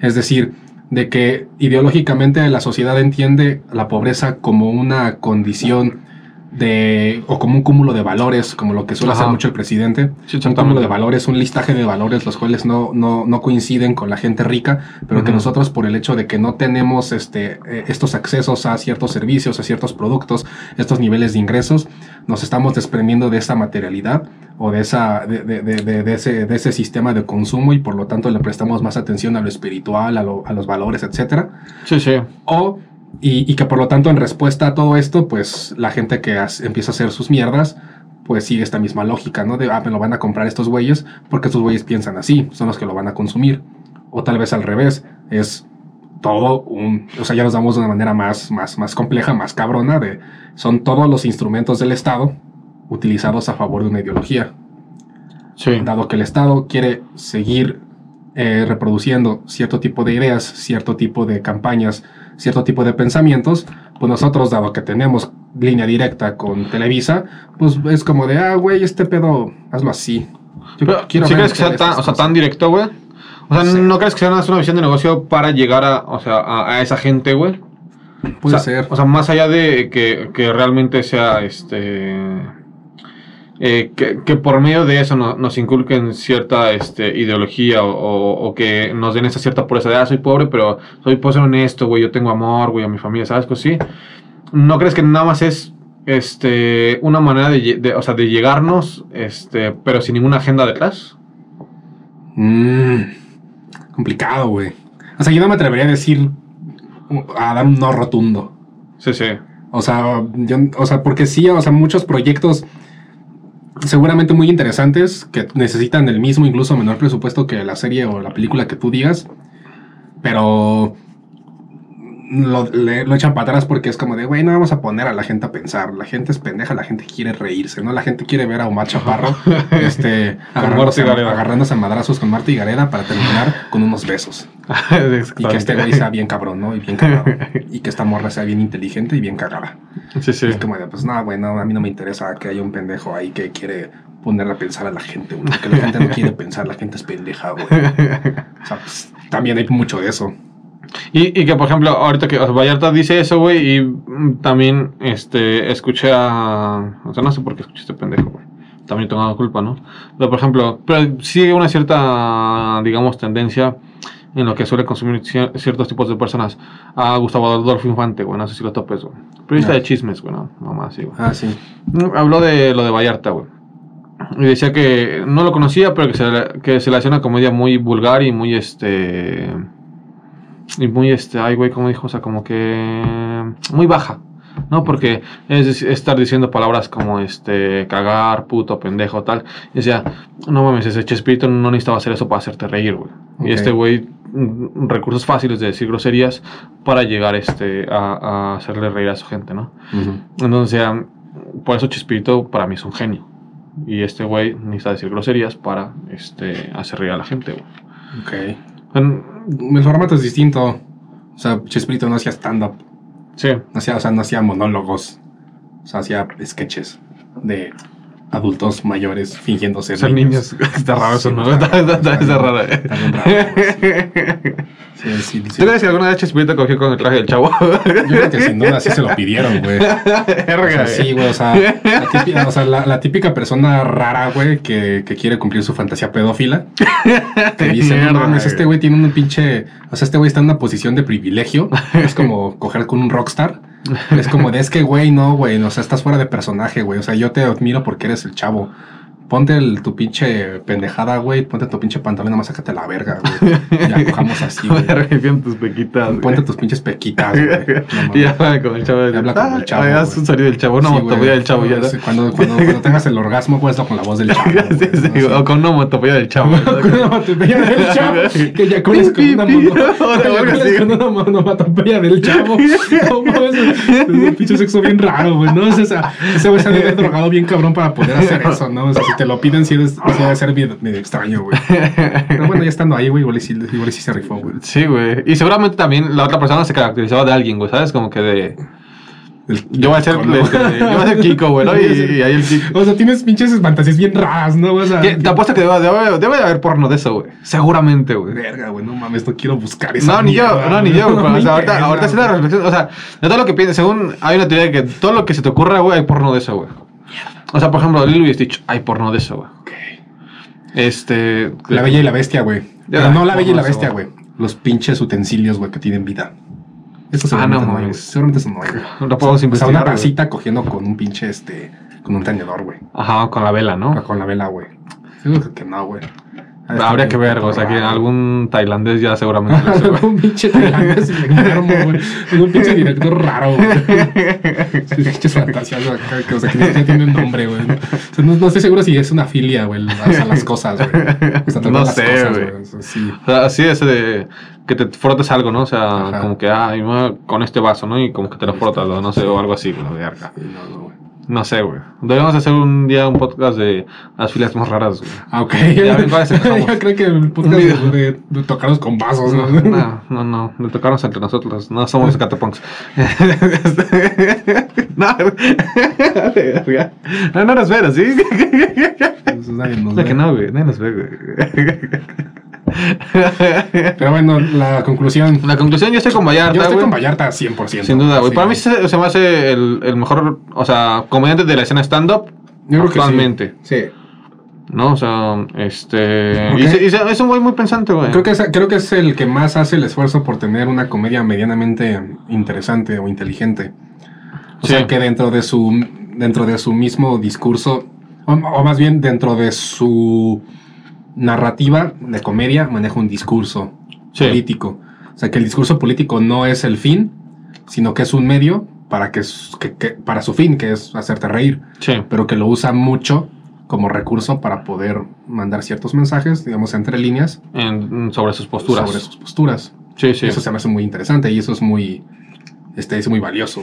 Es decir, de que ideológicamente la sociedad entiende la pobreza como una condición de, o como un cúmulo de valores, como lo que suele Ajá. hacer mucho el presidente. Sí, un cúmulo de valores, un listaje de valores, los cuales no, no, no coinciden con la gente rica, pero que nosotros por el hecho de que no tenemos este, eh, estos accesos a ciertos servicios, a ciertos productos, estos niveles de ingresos, nos estamos desprendiendo de esa materialidad o de, esa, de, de- de- de- ese, de ese sistema de consumo y por lo tanto le prestamos más atención a lo espiritual, a, lo- a los valores, etcétera Sí, sí. o y, y que por lo tanto en respuesta a todo esto, pues la gente que empieza a hacer sus mierdas, pues sigue esta misma lógica, ¿no? De, ah, me lo van a comprar estos güeyes porque estos güeyes piensan así, son los que lo van a consumir. O tal vez al revés, es todo un... O sea, ya nos damos de una manera más, más, más compleja, más cabrona, de son todos los instrumentos del Estado utilizados a favor de una ideología Sí. dado que el Estado quiere seguir eh, reproduciendo cierto tipo de ideas, cierto tipo de campañas, cierto tipo de pensamientos, pues nosotros, dado que tenemos línea directa con Televisa, pues es como de, ah, güey, este pedo, hazlo así. Yo Pero, ¿Sí ver crees que sea todas tan, estas o sea, cosas". tan directo, güey? O sea, Sí. ¿no crees que sea una, una visión de negocio para llegar a, o sea, a, a esa gente, güey? Puede o sea, ser. O sea, más allá de que, que realmente sea este. eh, que, que por medio de eso no- nos inculquen cierta este, ideología o, o- o que nos den esa cierta pureza de, ah, soy pobre, pero soy, puedo ser honesto, güey, yo tengo amor, güey, a mi familia, ¿sabes? Pues sí. ¿No crees que nada más es este, una manera de, o sea, de llegarnos, este, pero sin ninguna agenda detrás? Mm, complicado, güey. O sea, yo no me atrevería a decir, a dar un no rotundo. Sí, sí. O sea, yo- o sea, porque sí, o sea, muchos proyectos seguramente muy interesantes que necesitan el mismo, incluso menor presupuesto que la serie o la película que tú digas, pero lo, le- lo echan para atrás porque es como de, güey, no vamos a poner a la gente a pensar. La gente es pendeja, la gente quiere reírse, ¿no? La gente quiere ver a Omar Chaparro este, agarrándose, a madrazos con Marta y Gareda para terminar con unos besos. Y que este güey sea bien cabrón, ¿no? Y bien cagado. Y que esta morra sea bien inteligente y bien cagada. Sí, sí. Es como de, pues no, güey, no, a mí no me interesa que haya un pendejo ahí que quiere poner a pensar a la gente, güey. Porque la gente no quiere pensar, la gente es pendeja, güey. O sea, pues también hay mucho de eso. Y, y que, por ejemplo, ahorita que o sea, Vallarta dice eso, güey, y mm, también este, escuché a. O sea, no sé por qué escuché este pendejo, güey. También tengo la culpa, ¿no? Pero, por ejemplo, pero sigue una cierta, digamos, tendencia en lo que suele consumir cier- ciertos tipos de personas. A Gustavo Adolfo Infante, güey, no sé si lo topes, güey. Periodista No. de chismes, güey, no, mamá, sí, güey. Ah, sí. Mm, Habló de lo de Vallarta, güey. Y decía que no lo conocía, pero que se, que se le hacía una comedia muy vulgar y muy este. Y muy este. Ay, güey, como dijo, o sea, como que. Muy baja. ¿No? Porque es estar diciendo palabras como este. Cagar, puto, pendejo, tal. Y decía, no mames, ese Chespirito no necesitaba hacer eso para hacerte reír, güey. Ok. Y este güey. mm, Recursos fáciles de decir groserías para llegar este, a, a hacerle reír a su gente, ¿no? Entonces, um, por eso Chespirito para mí es un genio. Y este güey necesita decir groserías para este, hacer reír a la gente, güey. Ok. En- El formato es distinto. O sea, Chespirito no hacía stand-up. sí, No hacía, o sea, no hacía monólogos. O sea, hacía sketches de adultos mayores fingiendo ser, niños. Está raro eso, Sí, ¿no? está Está, está- raro. eh. está bien raro, Sí, sí, sí. ¿Tú crees que alguna vez Chespirito cogió con el traje del chavo? Yo creo que sin duda sí se lo pidieron, güey. O sea, sí, güey, o sea, la típica, o sea, la, la típica persona rara, güey, que, que quiere cumplir su fantasía pedófila. Que dice, no mames, este güey tiene un pinche, o sea, este güey está en una posición de privilegio. Es como coger con un rockstar. Es como de, es que, güey, no, güey, o sea, estás fuera de personaje, güey. O sea, yo te admiro porque eres el chavo. Ponte el- tu pinche pendejada, güey. Ponte tu pinche pantalón, nada más sácate la verga, güey. Ya cojamos así, güey. Tus pequitas. güey. Ponte tus pinches pequitas, güey. No. Y habla con el chavo. Y habla con el chavo, Ah, haz güey. un sonido del chavo, una Sí, del chavo. Ya, Sí, Cuando, cuando, cuando tengas el orgasmo, pues con la voz del chavo. güey, Sí, ¿no? O con una motopía del chavo. con una onomatopeya del chavo. Que eyaculas con una con onomatopeya del chavo. Es un pinche sexo bien raro, güey. ¿no? O sea, ese güey se ha de haber drogado bien cabrón para poder hacer eso, ¿no? O sea, si te lo piden, sí, eres, debe ser medio, medio extraño, güey. Pero bueno, ya estando ahí, güey, igual igual sí se rifó, güey. Sí, güey. Y seguramente también la otra persona se caracterizaba de alguien, güey, ¿sabes? Como que de. El- Yo voy a ser, ¿no? este, yo voy a ser Kiko, güey, ¿no? Y, y ahí el Kiko. O sea, tienes pinches fantasías bien raras, ¿no? O sea, Que- Te apuesto que debe, debe, debe de haber porno de eso, güey. Seguramente, güey. verga, güey, no mames, no quiero buscar eso. No, ni yo, no, ni yo, güey. O sea, ahorita, ahorita sí la reflexión. O sea, de todo lo que piensas, según hay una teoría de que todo lo que se te ocurra, güey, hay porno de eso, güey. O sea, por ejemplo, Lilo y Stitch, hay porno de eso, güey. Ok. Este. La Bella y la Bestia, güey. Pero no la Bella y la Bestia, güey. Los pinches utensilios, güey, que tienen vida. Eso Ah, no seguramente no, hay, güey. mames. Seguramente eso no hay, güey. No podemos O sea, investigar. una güey. casita cogiendo con un pinche, este, con un tenedor, güey. Ajá, con la vela, O ¿no? con la vela, güey. Seguro que no, güey. Habría que ver, o sea, que algún tailandés ya seguramente lo güey. Algún pinche tailandés enfermo, güey. Algún pinche director raro, güey. Pinches fantasías acá, que, o sea, que siquiera tienen nombre, güey. O sea, no, no estoy seguro si es una filia, güey, sea, las cosas, güey. O sea, tal No las sé, cosas, güey. O sea, sí. O sea, así ese de que te frotes algo, ¿no? O sea, Ajá. como que, ah, con este vaso, ¿no? Y como que te lo frotas, ¿no? Sé, o algo así, güey, de verga. Sí, no, no. No sé, güey. Deberíamos hacer un día un podcast de las filas más raras, güey. Ah, ok. Ya. Yo creo que el podcast de, de tocarnos con vasos, ¿no? No, no, no, de tocarnos entre nosotros, no somos catapunks. no, no, no nos ven, ¿sí? Pues nadie nos No, ve. que no, güey, nadie nos ve, güey. Pero bueno, la conclusión. La conclusión, yo estoy con Vallarta, Yo estoy güey. con Vallarta 100%. Sin duda, güey. Sí, Para mí se, se me hace el, el mejor, o sea, comediante de la escena stand-up Yo creo que sí. actualmente. Sí. ¿No? O sea, este. Ok. Y, se- y se- es un güey muy pensante, güey. Creo que, es, creo que es el que más hace el esfuerzo por tener una comedia medianamente interesante o inteligente. O Sí. sea, que dentro de su, dentro de su mismo discurso, o, o más bien dentro de su narrativa de comedia, maneja un discurso Sí. político. O sea, que el discurso político no es el fin, sino que es un medio para, que, s- que- que- para su fin, que es hacerte reír, Sí. pero que lo usa mucho como recurso para poder mandar ciertos mensajes, digamos, entre líneas, En- sobre sus posturas. sobre sus posturas. Sí, sí. Eso se me hace muy interesante y eso es muy, este, es muy valioso.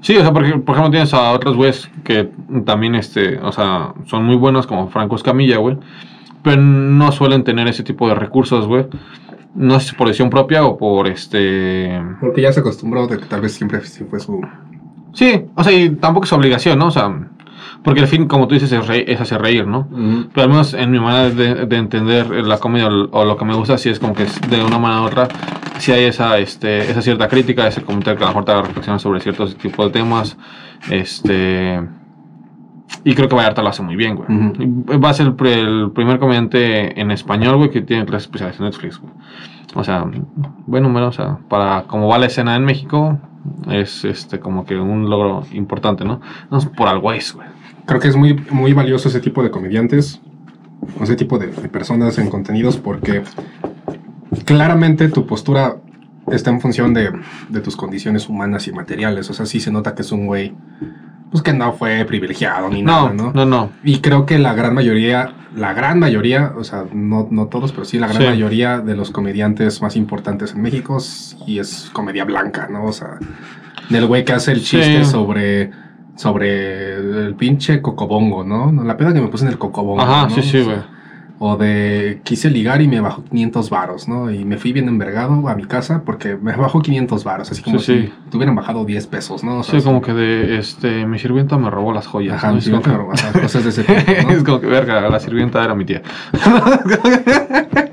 Sí, o sea, porque, por ejemplo, tienes a otros güeyes que también, este, o sea, son muy buenos, como Franco Escamilla, güey. Pero no suelen tener ese tipo de recursos, güey. No sé si por decisión propia o por este. Porque ya se acostumbró de que tal vez siempre fue su... Sí, o sea, y tampoco es obligación, ¿no? O sea, porque al fin, como tú dices, es, es hacer reír, ¿no? Pero al menos en mi manera de, de entender la comedia o, o lo que me gusta, sí es como que es de una manera u otra, sí hay esa, este, esa cierta crítica, ese comentario que a lo mejor te reflexionar sobre ciertos tipos de temas. Este. Y creo que Vallarta lo hace muy bien, güey. Va a ser el, pri- el primer comediante en español, güey, que tiene tres especiales en Netflix, güey. O sea, buen número, o sea, para como va la escena en México, es este como que un logro importante, ¿no? No es por algo es, güey. Creo que es muy, muy valioso ese tipo de comediantes, ese tipo de, de personas en contenidos, porque claramente tu postura está en función de, de tus condiciones humanas y materiales. O sea, sí se nota que es un güey, pues que no fue privilegiado ni No, nada, ¿no? no, no. Y creo que la gran mayoría, la gran mayoría, o sea, no, no todos, pero sí la gran Sí. mayoría de los comediantes más importantes en México y es comedia blanca, ¿no? O sea, del güey que hace el Sí. chiste sobre sobre el pinche cocobongo, ¿no? La pena que me puse en el cocobongo. Ajá, ¿no? sí, sí, O sea, güey. O de quise ligar y me bajó 500 varos, ¿no? Y me fui bien envergado a mi casa porque me bajó 500 varos, así como Sí, si te hubieran bajado 10 pesos, ¿no? O sea, Sí, como que de, este, mi sirvienta me robó las joyas. Ajá, ¿no? mi Es como que- sirvienta me robó, ajá, cosas de ese tipo, ¿no? es como que, verga, la sirvienta era mi tía.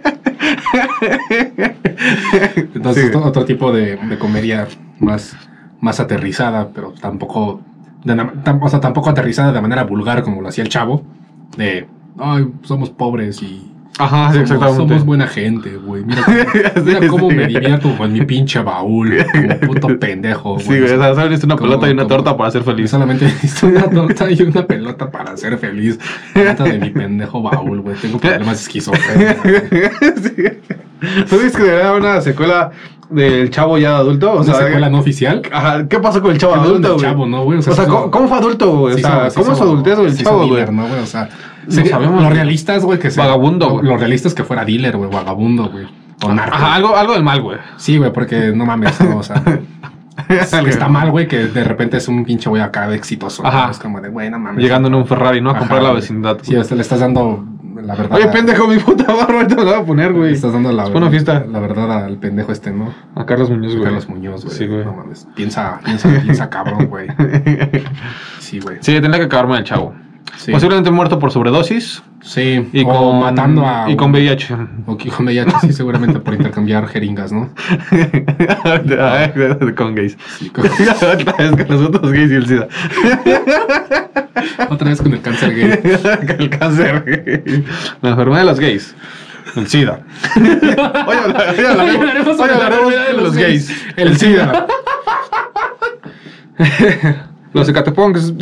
Entonces, Sí. otro, tipo de, de comedia más, más aterrizada, pero tampoco, de na- tam- o sea, tampoco aterrizada de manera vulgar como lo hacía el chavo, de, ay, somos pobres y Ajá, somos, exactamente. somos buena gente, güey. Mira cómo, mira Sí, cómo sí. me divierto con mi pinche baúl, como puto pendejo, Sí, güey, o sea, una Como- pelota y una como- torta para ser feliz. solamente necesito una torta y una pelota para ser feliz. Dentro de mi pendejo baúl, güey. Tengo problemas güey. Sí. ¿Tú dices que debería haber una secuela del chavo ya adulto? O Una sea, secuela no oficial. Ajá, ¿qué pasó con el chavo ¿Qué pedo adulto, güey? chavo, no, güey? O sea, se ¿cómo, hizo- cómo fue adulto, güey? O se sea, ¿cómo es su adultez hizo chavo, güey? ¿no, güey? O sea, Sería- sabemos, lo güey. realista es, güey, que sea. Vagabundo, lo, güey. lo realista es que fuera dealer, güey, vagabundo, güey. O narco. Ajá, algo, algo del mal, güey. Sí, güey, porque no mames, no, o sea. está mal, güey, que de repente es un pinche güey acá de exitoso. ¿no? Ajá. Es como de, güey, no mames. Llegando en un Ferrari, ¿no? A Ajá, comprar la vecindad. Sí, o sea, le estás dando la verdad. Oye, pendejo, mi puta barba, ahorita me la voy a poner, güey. Estás dando la, Es una fiesta. la verdad al pendejo este, ¿no? A Carlos Muñoz, güey. Carlos Muñoz, güey. Sí, güey. No mames. Piensa, piensa, piensa cabrón, güey. Sí, güey. Sí, tendría que acabarme el chavo. Sí. Posiblemente muerto por sobredosis Sí. y o con matando a. y con VIH. O con VIH, sí, seguramente por intercambiar jeringas, ¿no? con gays. Sí, con- Otra vez con los otros gays y el SIDA. Otra vez con el cáncer gay. el cáncer. La enfermedad de los gays. El SIDA. Hoy habla- hoy hablaremos, hoy hablaremos de los gays. El SIDA. Los Ecatepongs.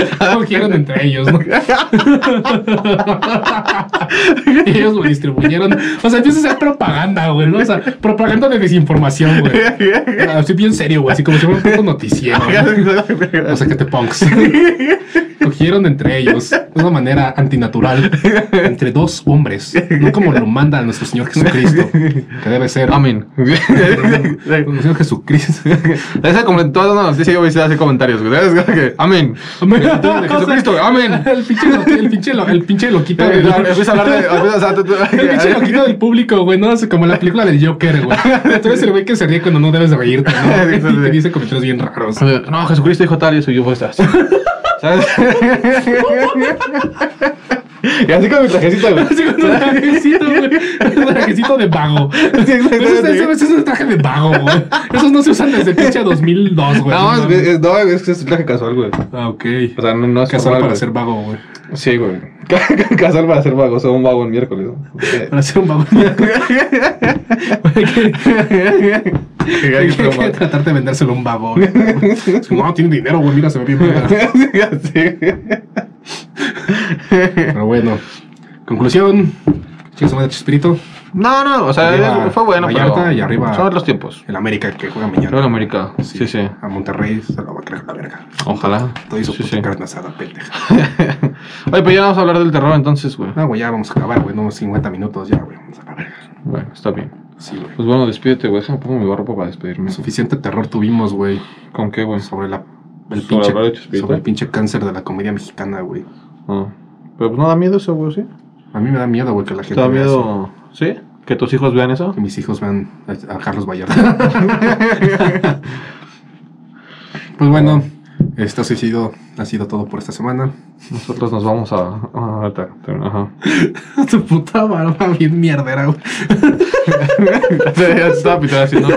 Cogieron entre ellos, ¿no? y ellos lo distribuyeron. O sea, empieza a ser propaganda, güey, ¿no? O sea, propaganda de desinformación, güey. Así bien serio, güey, así como si fuera un poco noticiero. ¿no? O sea, que te pongas. Cogieron entre ellos de una manera antinatural entre dos hombres, no como lo manda nuestro Señor Jesucristo, que debe ser Amén. nuestro Señor Jesucristo. Esa como toda una noticia yo voy a hacer comentarios, güey. Es como De Jesucristo, amén. El pinche, lo- el pinche, lo- el pinche loquito. del- Empieza a hablar de. empieza- El pinche loquito del público, güey, ¿no? Es como la película del Joker, güey. Tú eres el güey que se ríe cuando no debes de reírte, ¿no? Y te dice comentarios bien raros. No, Jesucristo dijo tal y eso yo fue esta. ¿Sabes? Y así con mi trajecito, güey. Así con un trajecito, güey. Un trajecito de vago. Sí, exacto, Eso, sí. eso- eso es un traje de vago, güey. Esos no se usan desde pinche 2002, güey. No, es, es- no, es que es traje casual, güey. Ah, ok. O sea, no, no es Casual formal, para güey. ser vago, güey. Sí, güey. Casual para ser vago, o sea, un vago en miércoles. ¿no? Para ser un vago. Hay que- hay que tratar de vendérselo a un vago. güey. Es como, No, tiene dinero, güey. Mira, se ve bien. verga". Pero bueno. Conclusión. Chicos, madre Chespirito. No, no, o sea, Arriba fue bueno, Vallarta pero y arriba- son otros tiempos. El América que juega mañana. en América, sí, sí. A Monterrey se lo va a creer la verga. Ojalá. Todo hizo Sí, sí. carne asada, pendeja. Oye, pues ya vamos a hablar del terror entonces, güey. Ah, güey, ya vamos a acabar, güey. No, 50 minutos ya, güey. Vamos a la verga. Bueno, está bien. Sí, güey. Pues bueno, despídete, güey. Déjame pongo mi barro para despedirme. Suficiente terror tuvimos, güey. ¿Con qué, güey? Sobre la. El pinche, de sobre el pinche cáncer de la comedia mexicana, güey. Ah. Pero pues no da miedo eso, güey, ¿sí? A mí me da miedo, güey, que la gente. ¿Te da vea eso. miedo? ¿Sí? ¿Que tus hijos vean eso? Que mis hijos vean a, Carlos Vallarta. pues bueno, esto ha sido, ha sido todo por esta semana. Nosotros nos vamos a... a- Ajá. Tu puta barba bien mierdera, güey. ya te estaba pitando así, ¿no?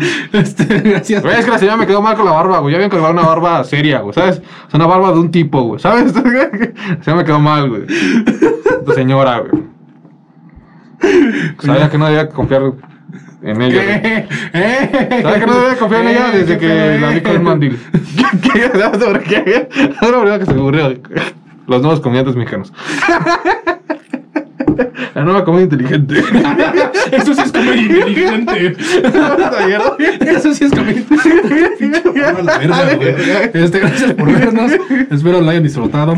Este, gracias. Güey, es que la señora me quedó mal con la barba, güey. Ya habían colgado una barba seria, güey, ¿sabes? Sea, una barba de un tipo, güey, ¿sabes? La señora me quedó mal, güey. Tu señora, güey. Sabía que no debía confiar en ella. ¿Qué? ¿Eh? ¿Sabes que no debía confiar en ella desde que la vi con el mandil? ¿Qué? ¿Qué? ¿Sabes sobre qué? Es primero que se me ocurrió. Los nuevos comediantes mexicanos. La nueva comedia inteligente. Eso sí es comedia inteligente. Eso sí es comedia inteligente. Este, gracias por vernos. Espero lo hayan disfrutado.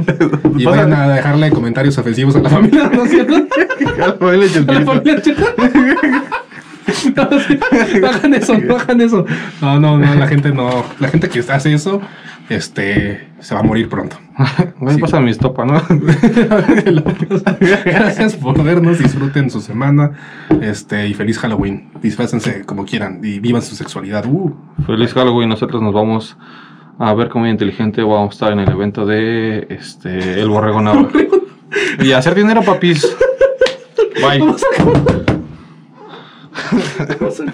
Y vayan a dejarle comentarios ofensivos a la familia, ¿no? A la familia. No, sí, hagan eso, no hagan eso. No, no, no, la gente no. La gente que hace eso, este, se va a morir pronto. Me Sí. pasa mi estopa, ¿no? Gracias por vernos, disfruten su semana, este, y feliz Halloween. Disfrácense como quieran y vivan su sexualidad. Uh. Feliz Halloween. Nosotros nos vamos a ver comedia inteligente. Vamos a estar en el evento de este El Borrego Nava. Y hacer dinero, papis. Bye.